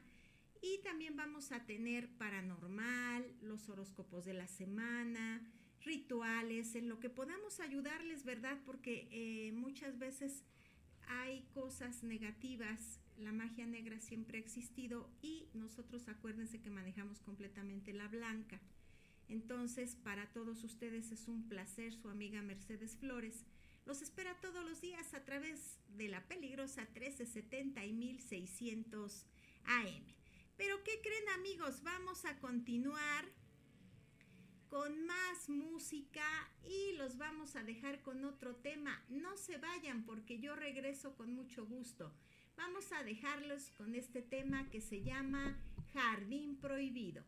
Y también vamos a tener paranormal, los horóscopos de la semana, rituales, en lo que podamos ayudarles, ¿verdad? Porque eh, muchas veces hay cosas negativas, la magia negra siempre ha existido y nosotros acuérdense que manejamos completamente la blanca. Entonces, para todos ustedes es un placer, su amiga Mercedes Flores. Los espera todos los días a través de la peligrosa 1370 y 1600 AM. Pero ¿qué creen amigos? Vamos a continuar con más música y los vamos a dejar con otro tema. No se vayan porque yo regreso con mucho gusto. Vamos a dejarlos con este tema que se llama Jardín Prohibido.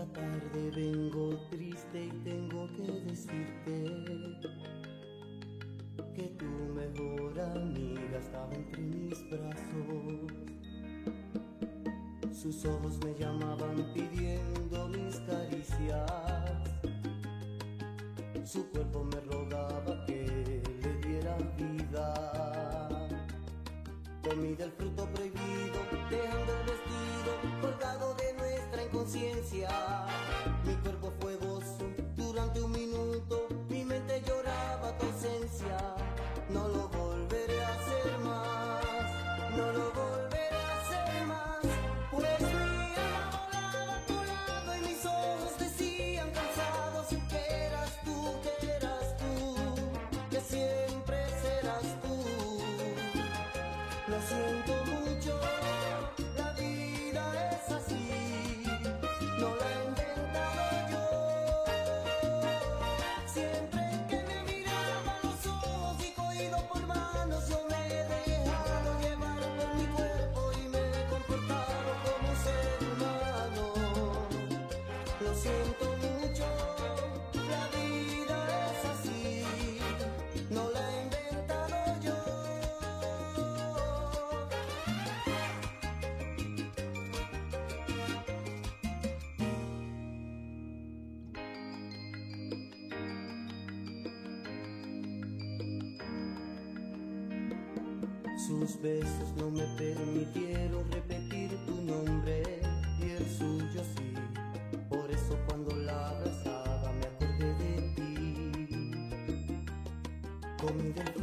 Esta tarde vengo triste y tengo que decirte que tu mejor amiga estaba entre mis brazos. Sus ojos me llamaban pidiendo mis caricias. Su cuerpo me rogaba que le diera vida. Comí del fruto prohibido, dejando el love. Sus besos no me permitieron repetir tu nombre y el suyo sí. Por eso cuando la abrazaba me acordé de ti. Comí del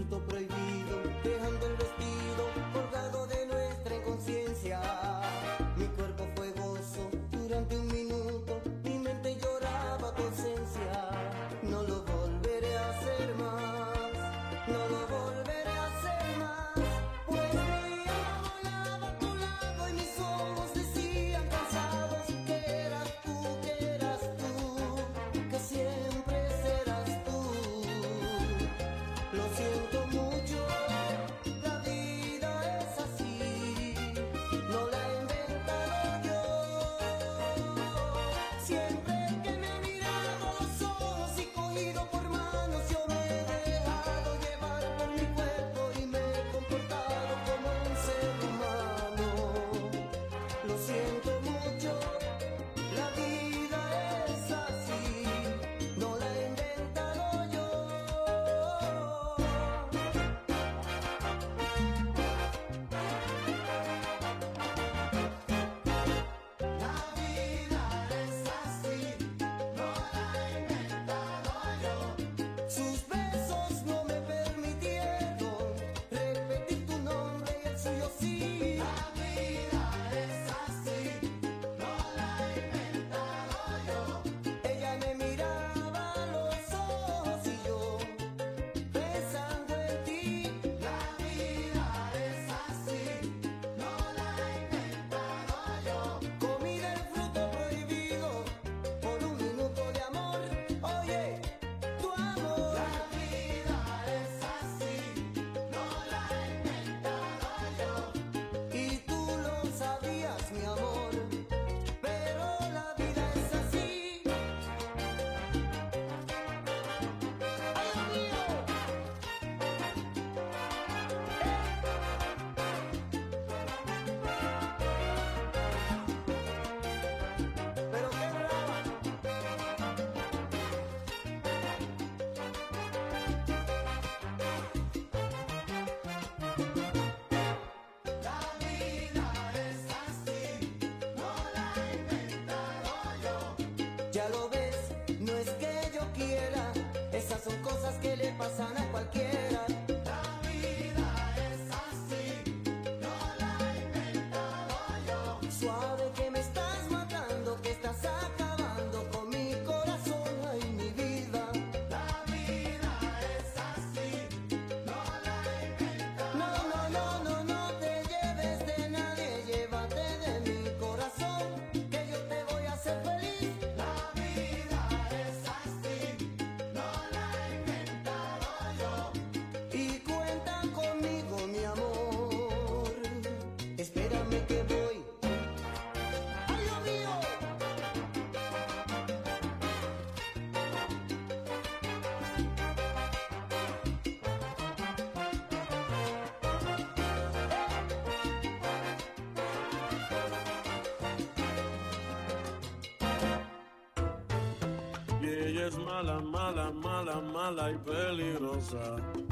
mala, mala, mala, mala y peligrosa.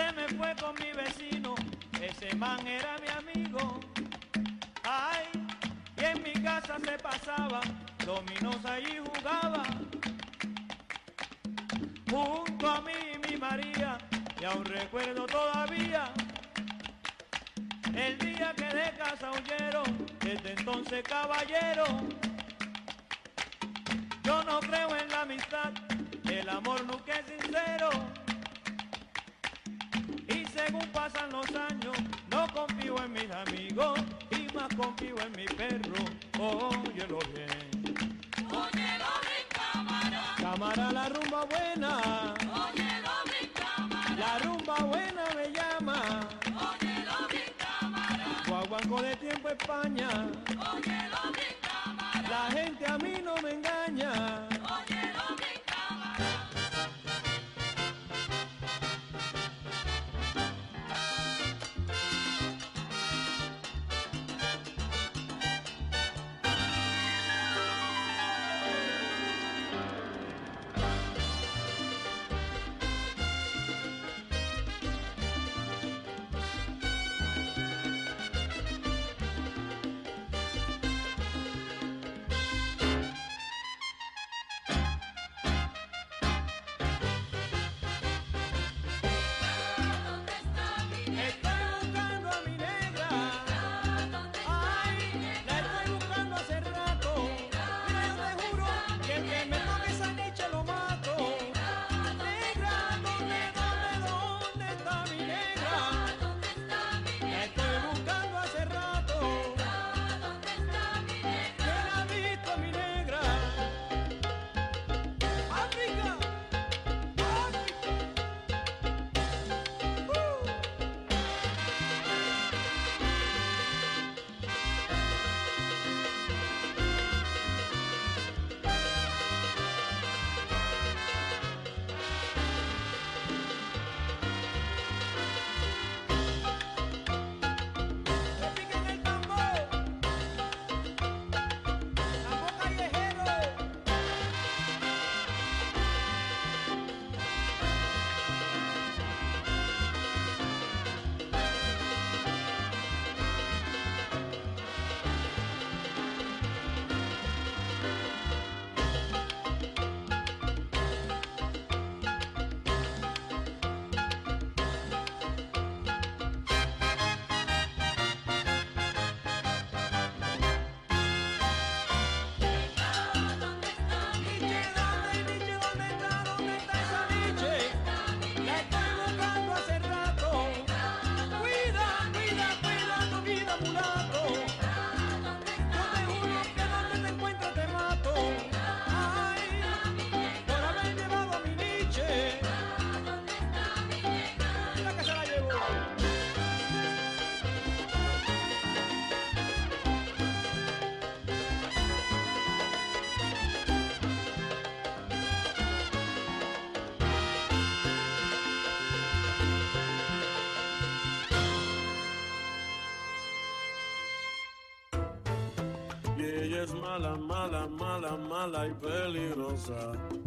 se me fue con mi vecino, ese man era mi amigo. Ay, y en mi casa se pasaba, dominos allí jugaba. Junto a mí y mi María, y aún recuerdo todavía. El día que de casa huyeron, desde entonces caballero. Yo no creo en la amistad, el amor nunca es sincero pasan los años, no confío en mis amigos y más confío en mi perro. Óyelo bien. Óyelo bien, cámara. Cámara, la rumba buena. Óyelo bien, cámara. La rumba buena me llama. Óyelo bien, cámara. Guaguanco de tiempo España. Óyelo mala, mala y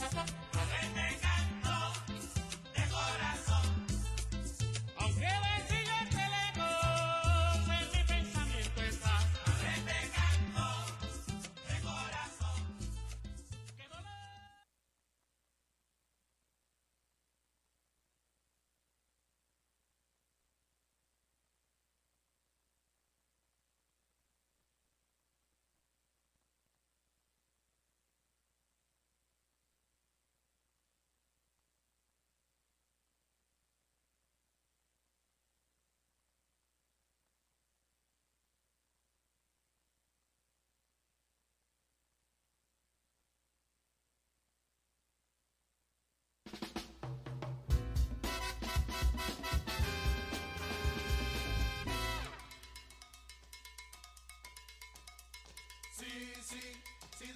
Podcast.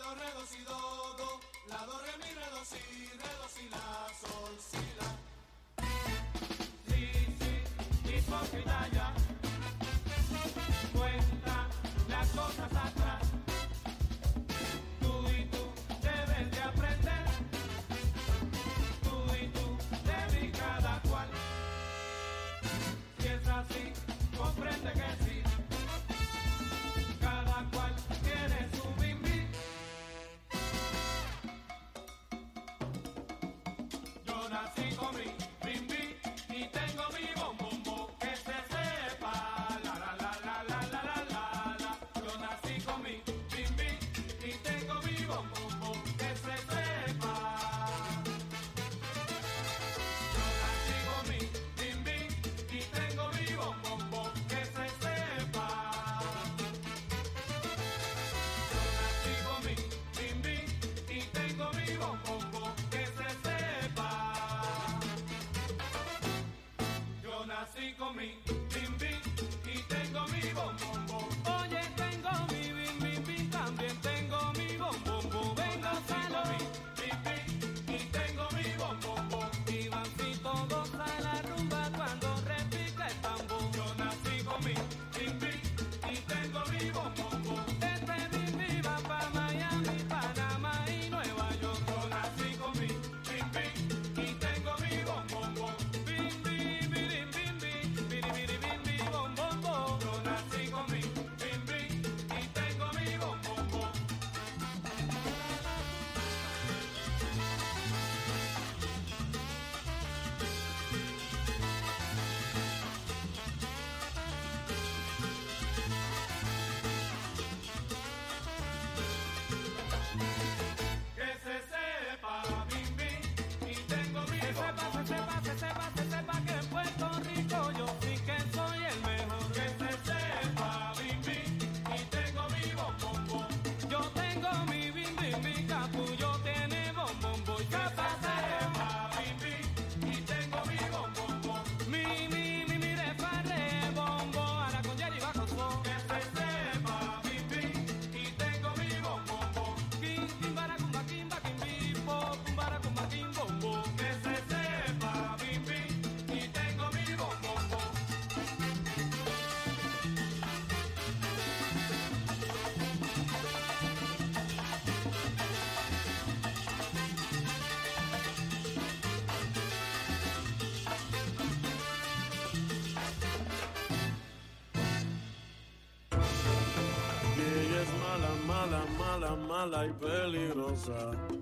do, re, la, do, re, mi, re, do, si, re, do, si, la, sol, si, la. Like y Rosa.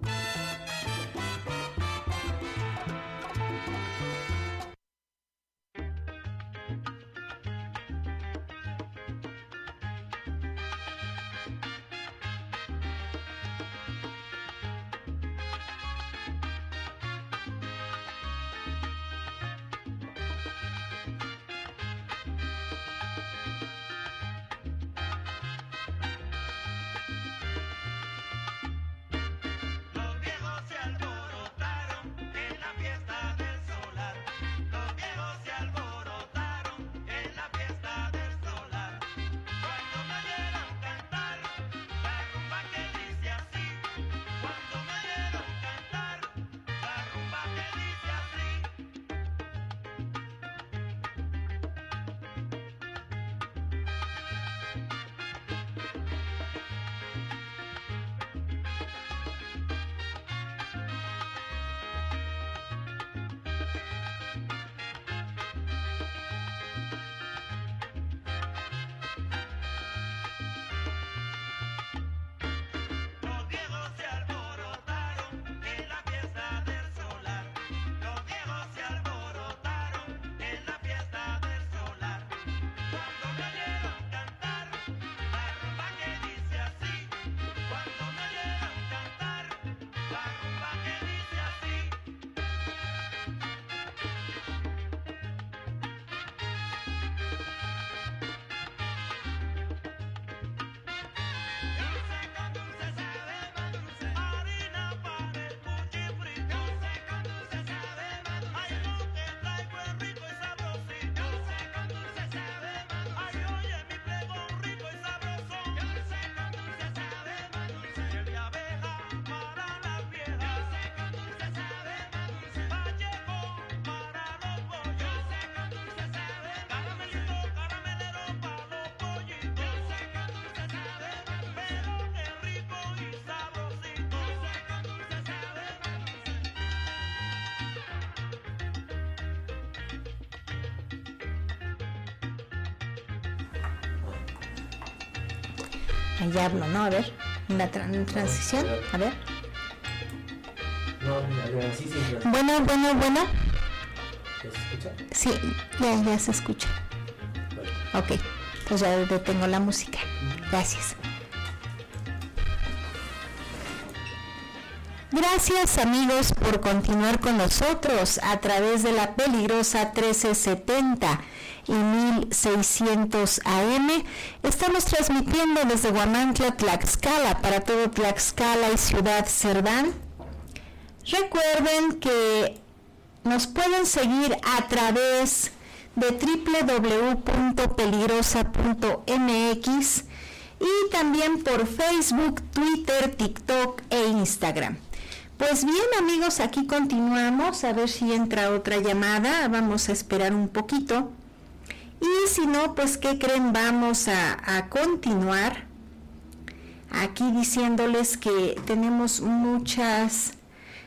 Ahí hablo, ¿no? A ver, en la tran- transición, a ver. Bueno, bueno, bueno. ¿Ya se escucha? Sí, ya, ya se escucha. Ok, pues ya detengo la música. Gracias. Gracias amigos por continuar con nosotros a través de la peligrosa 1370 y 1600 AM. Estamos transmitiendo desde Huamantla, Tlaxcala, para todo Tlaxcala y Ciudad Cerdán. Recuerden que nos pueden seguir a través de www.peligrosa.mx y también por Facebook, Twitter, TikTok e Instagram. Pues bien amigos, aquí continuamos a ver si entra otra llamada. Vamos a esperar un poquito. Y si no, pues ¿qué creen? Vamos a, a continuar aquí diciéndoles que tenemos muchas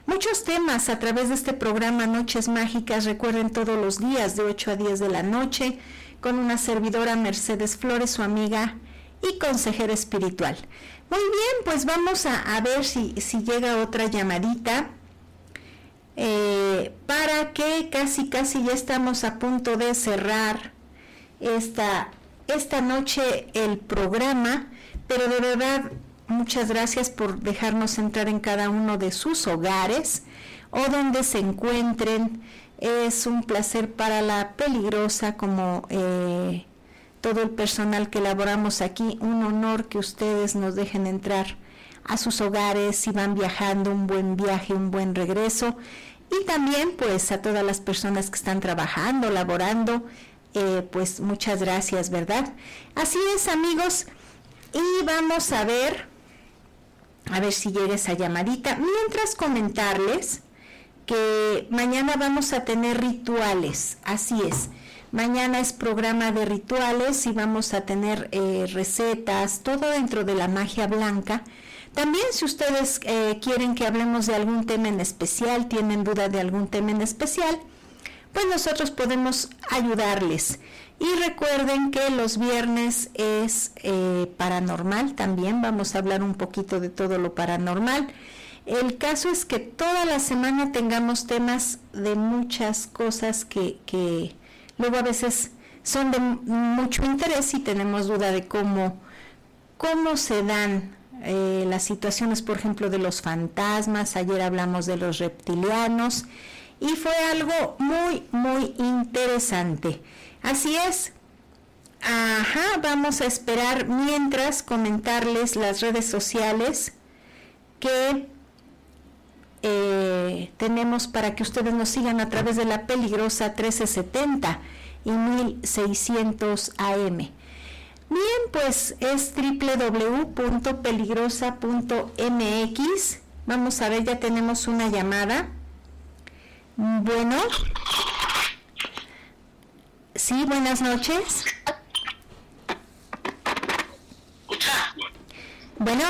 muchos temas a través de este programa Noches Mágicas. Recuerden todos los días de 8 a 10 de la noche con una servidora Mercedes Flores, su amiga y consejera espiritual. Muy bien, pues vamos a, a ver si, si llega otra llamadita eh, para que casi casi ya estamos a punto de cerrar esta, esta noche el programa, pero de verdad muchas gracias por dejarnos entrar en cada uno de sus hogares o donde se encuentren. Es un placer para la peligrosa como eh, todo el personal que laboramos aquí, un honor que ustedes nos dejen entrar a sus hogares si van viajando, un buen viaje, un buen regreso. Y también pues a todas las personas que están trabajando, laborando, eh, pues muchas gracias, ¿verdad? Así es amigos, y vamos a ver, a ver si llega esa llamadita, mientras comentarles que mañana vamos a tener rituales, así es. Mañana es programa de rituales y vamos a tener eh, recetas, todo dentro de la magia blanca. También si ustedes eh, quieren que hablemos de algún tema en especial, tienen duda de algún tema en especial, pues nosotros podemos ayudarles. Y recuerden que los viernes es eh, paranormal también, vamos a hablar un poquito de todo lo paranormal. El caso es que toda la semana tengamos temas de muchas cosas que, que luego a veces son de mucho interés y tenemos duda de cómo, cómo se dan eh, las situaciones, por ejemplo, de los fantasmas. Ayer hablamos de los reptilianos y fue algo muy, muy interesante. Así es. Ajá, vamos a esperar mientras comentarles las redes sociales que eh, tenemos para que ustedes nos sigan a través de la peligrosa 1370 y 1600 AM. Bien, pues es www.peligrosa.mx. Vamos a ver, ya tenemos una llamada. Bueno. Sí, buenas noches. Bueno.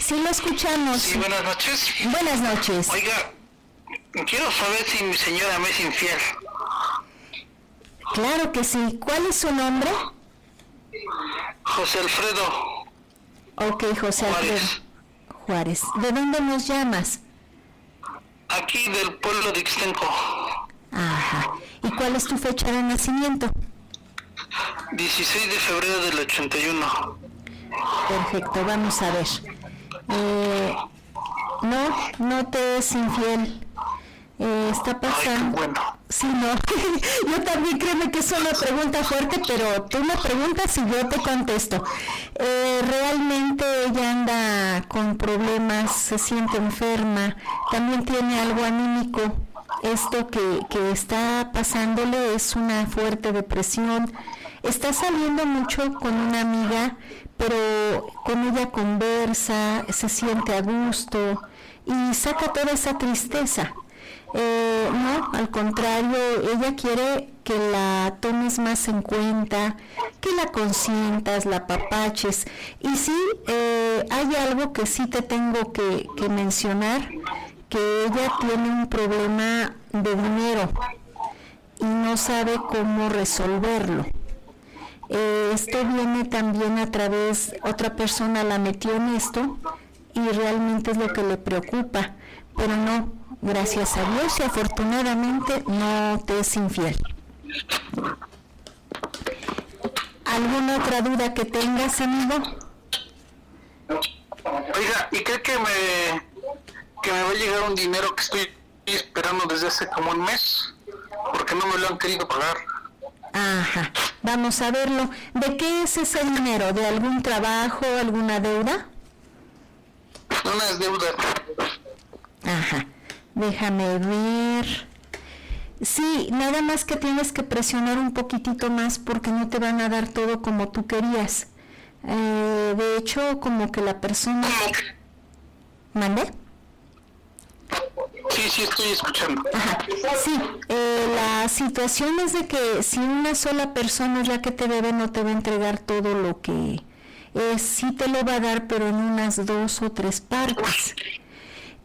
Sí, lo escuchamos. Sí, buenas noches. Buenas noches. Oiga, quiero saber si mi señora me es infiel. Claro que sí. ¿Cuál es su nombre? José Alfredo Ok, José Alfredo Juárez. Juárez. ¿De dónde nos llamas? Aquí del pueblo de Ixtenco. Ajá. ¿Y cuál es tu fecha de nacimiento? 16 de febrero del 81. Perfecto, vamos a ver. Eh, no, no te es infiel. Eh, está pasando. Sí, no. yo también créeme que es una pregunta fuerte, pero tú me preguntas y yo te contesto. Eh, realmente ella anda con problemas, se siente enferma, también tiene algo anímico. Esto que, que está pasándole es una fuerte depresión. Está saliendo mucho con una amiga, pero con ella conversa, se siente a gusto y saca toda esa tristeza. Eh, no, al contrario, ella quiere que la tomes más en cuenta, que la consientas, la papaches. Y sí, eh, hay algo que sí te tengo que, mencionar, que ella tiene un problema de dinero y no sabe cómo resolverlo. Eh, esto viene también a través, otra persona la metió en esto y realmente es lo que le preocupa, pero no, gracias a Dios y afortunadamente no te es infiel. ¿Alguna otra duda que tengas, amigo? Oiga, ¿y cree que me, que me va a llegar un dinero que estoy esperando desde hace como un mes? Porque no me lo han querido pagar. Ajá, vamos a verlo. ¿De qué es ese dinero? ¿De algún trabajo, alguna deuda? No es deuda. Ajá, déjame ver. Sí, nada más que tienes que presionar un poquitito más porque no te van a dar todo como tú querías. Eh, de hecho, como que la persona... ¿Mande? Sí, sí, estoy escuchando. Ajá. Sí, eh, la situación es de que si una sola persona es la que te debe, no te va a entregar todo lo que es. Sí te lo va a dar, pero en unas dos o tres partes.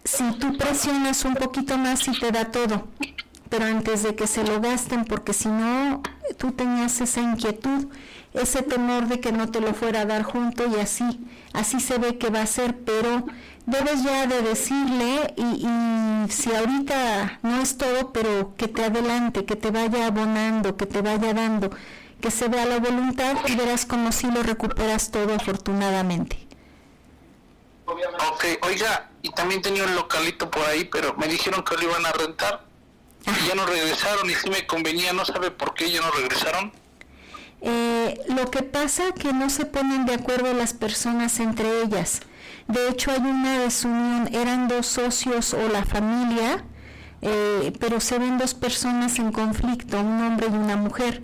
Si tú presionas un poquito más, sí te da todo. Pero antes de que se lo gasten, porque si no, tú tenías esa inquietud, ese temor de que no te lo fuera a dar junto y así, así se ve que va a ser, pero debes ya de decirle y, y si ahorita no es todo, pero que te adelante, que te vaya abonando, que te vaya dando, que se vea la voluntad y verás como si lo recuperas todo afortunadamente. Ok, oiga, y también tenía un localito por ahí, pero me dijeron que lo iban a rentar. Y ya no regresaron y si me convenía, no sabe por qué ya no regresaron. Eh, lo que pasa que no se ponen de acuerdo las personas entre ellas. De hecho, hay una desunión, eran dos socios o la familia, eh, pero se ven dos personas en conflicto, un hombre y una mujer.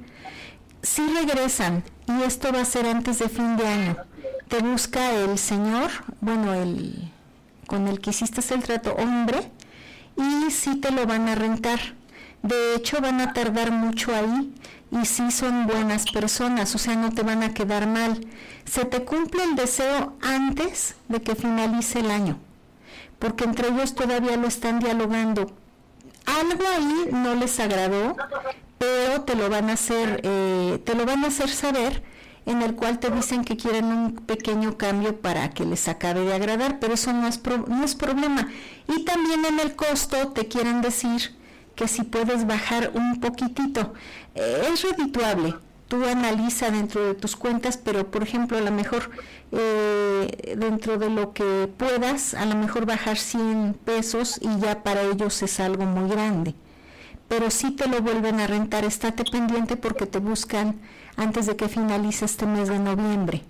Sí regresan y esto va a ser antes de fin de año. Te busca el señor, bueno, el con el que hiciste el trato, hombre, y sí te lo van a rentar. De hecho, van a tardar mucho ahí y sí son buenas personas, o sea, no te van a quedar mal. Se te cumple el deseo antes de que finalice el año, porque entre ellos todavía lo están dialogando. Algo ahí no les agradó, pero te lo van a hacer, eh, te lo van a hacer saber en el cual te dicen que quieren un pequeño cambio para que les acabe de agradar, pero eso no es, pro- no es problema. Y también en el costo te quieren decir que si puedes bajar un poquitito. Eh, es redituable. Tú analiza dentro de tus cuentas, pero por ejemplo, a lo mejor eh, dentro de lo que puedas, a lo mejor bajar 100 pesos y ya para ellos es algo muy grande. Pero si te lo vuelven a rentar, estate pendiente porque te buscan antes de que finalice este mes de noviembre.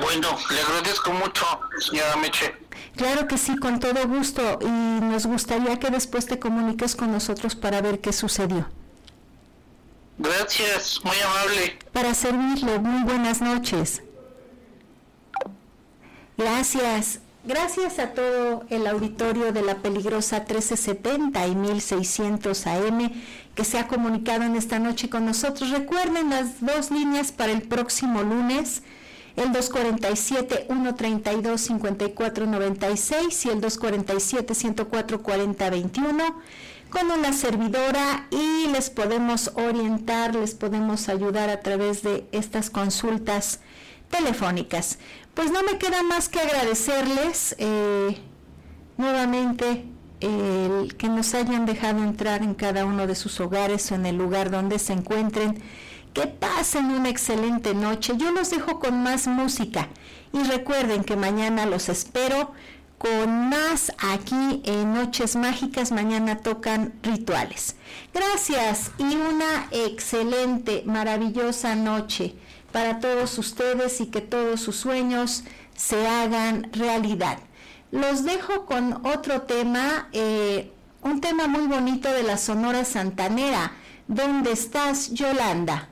Bueno, le agradezco mucho, señora Meche. Claro que sí, con todo gusto y nos gustaría que después te comuniques con nosotros para ver qué sucedió. Gracias, muy amable. Para servirle, muy buenas noches. Gracias. Gracias a todo el auditorio de la peligrosa 1370 y 1600 AM que se ha comunicado en esta noche con nosotros. Recuerden las dos líneas para el próximo lunes, el 247-132-5496 y el 247-104-4021 con una servidora y les podemos orientar, les podemos ayudar a través de estas consultas telefónicas. Pues no me queda más que agradecerles eh, nuevamente el que nos hayan dejado entrar en cada uno de sus hogares o en el lugar donde se encuentren. Que pasen una excelente noche. Yo los dejo con más música y recuerden que mañana los espero con más aquí en Noches Mágicas. Mañana tocan rituales. Gracias y una excelente, maravillosa noche para todos ustedes y que todos sus sueños se hagan realidad. Los dejo con otro tema, eh, un tema muy bonito de la Sonora Santanera. ¿Dónde estás, Yolanda?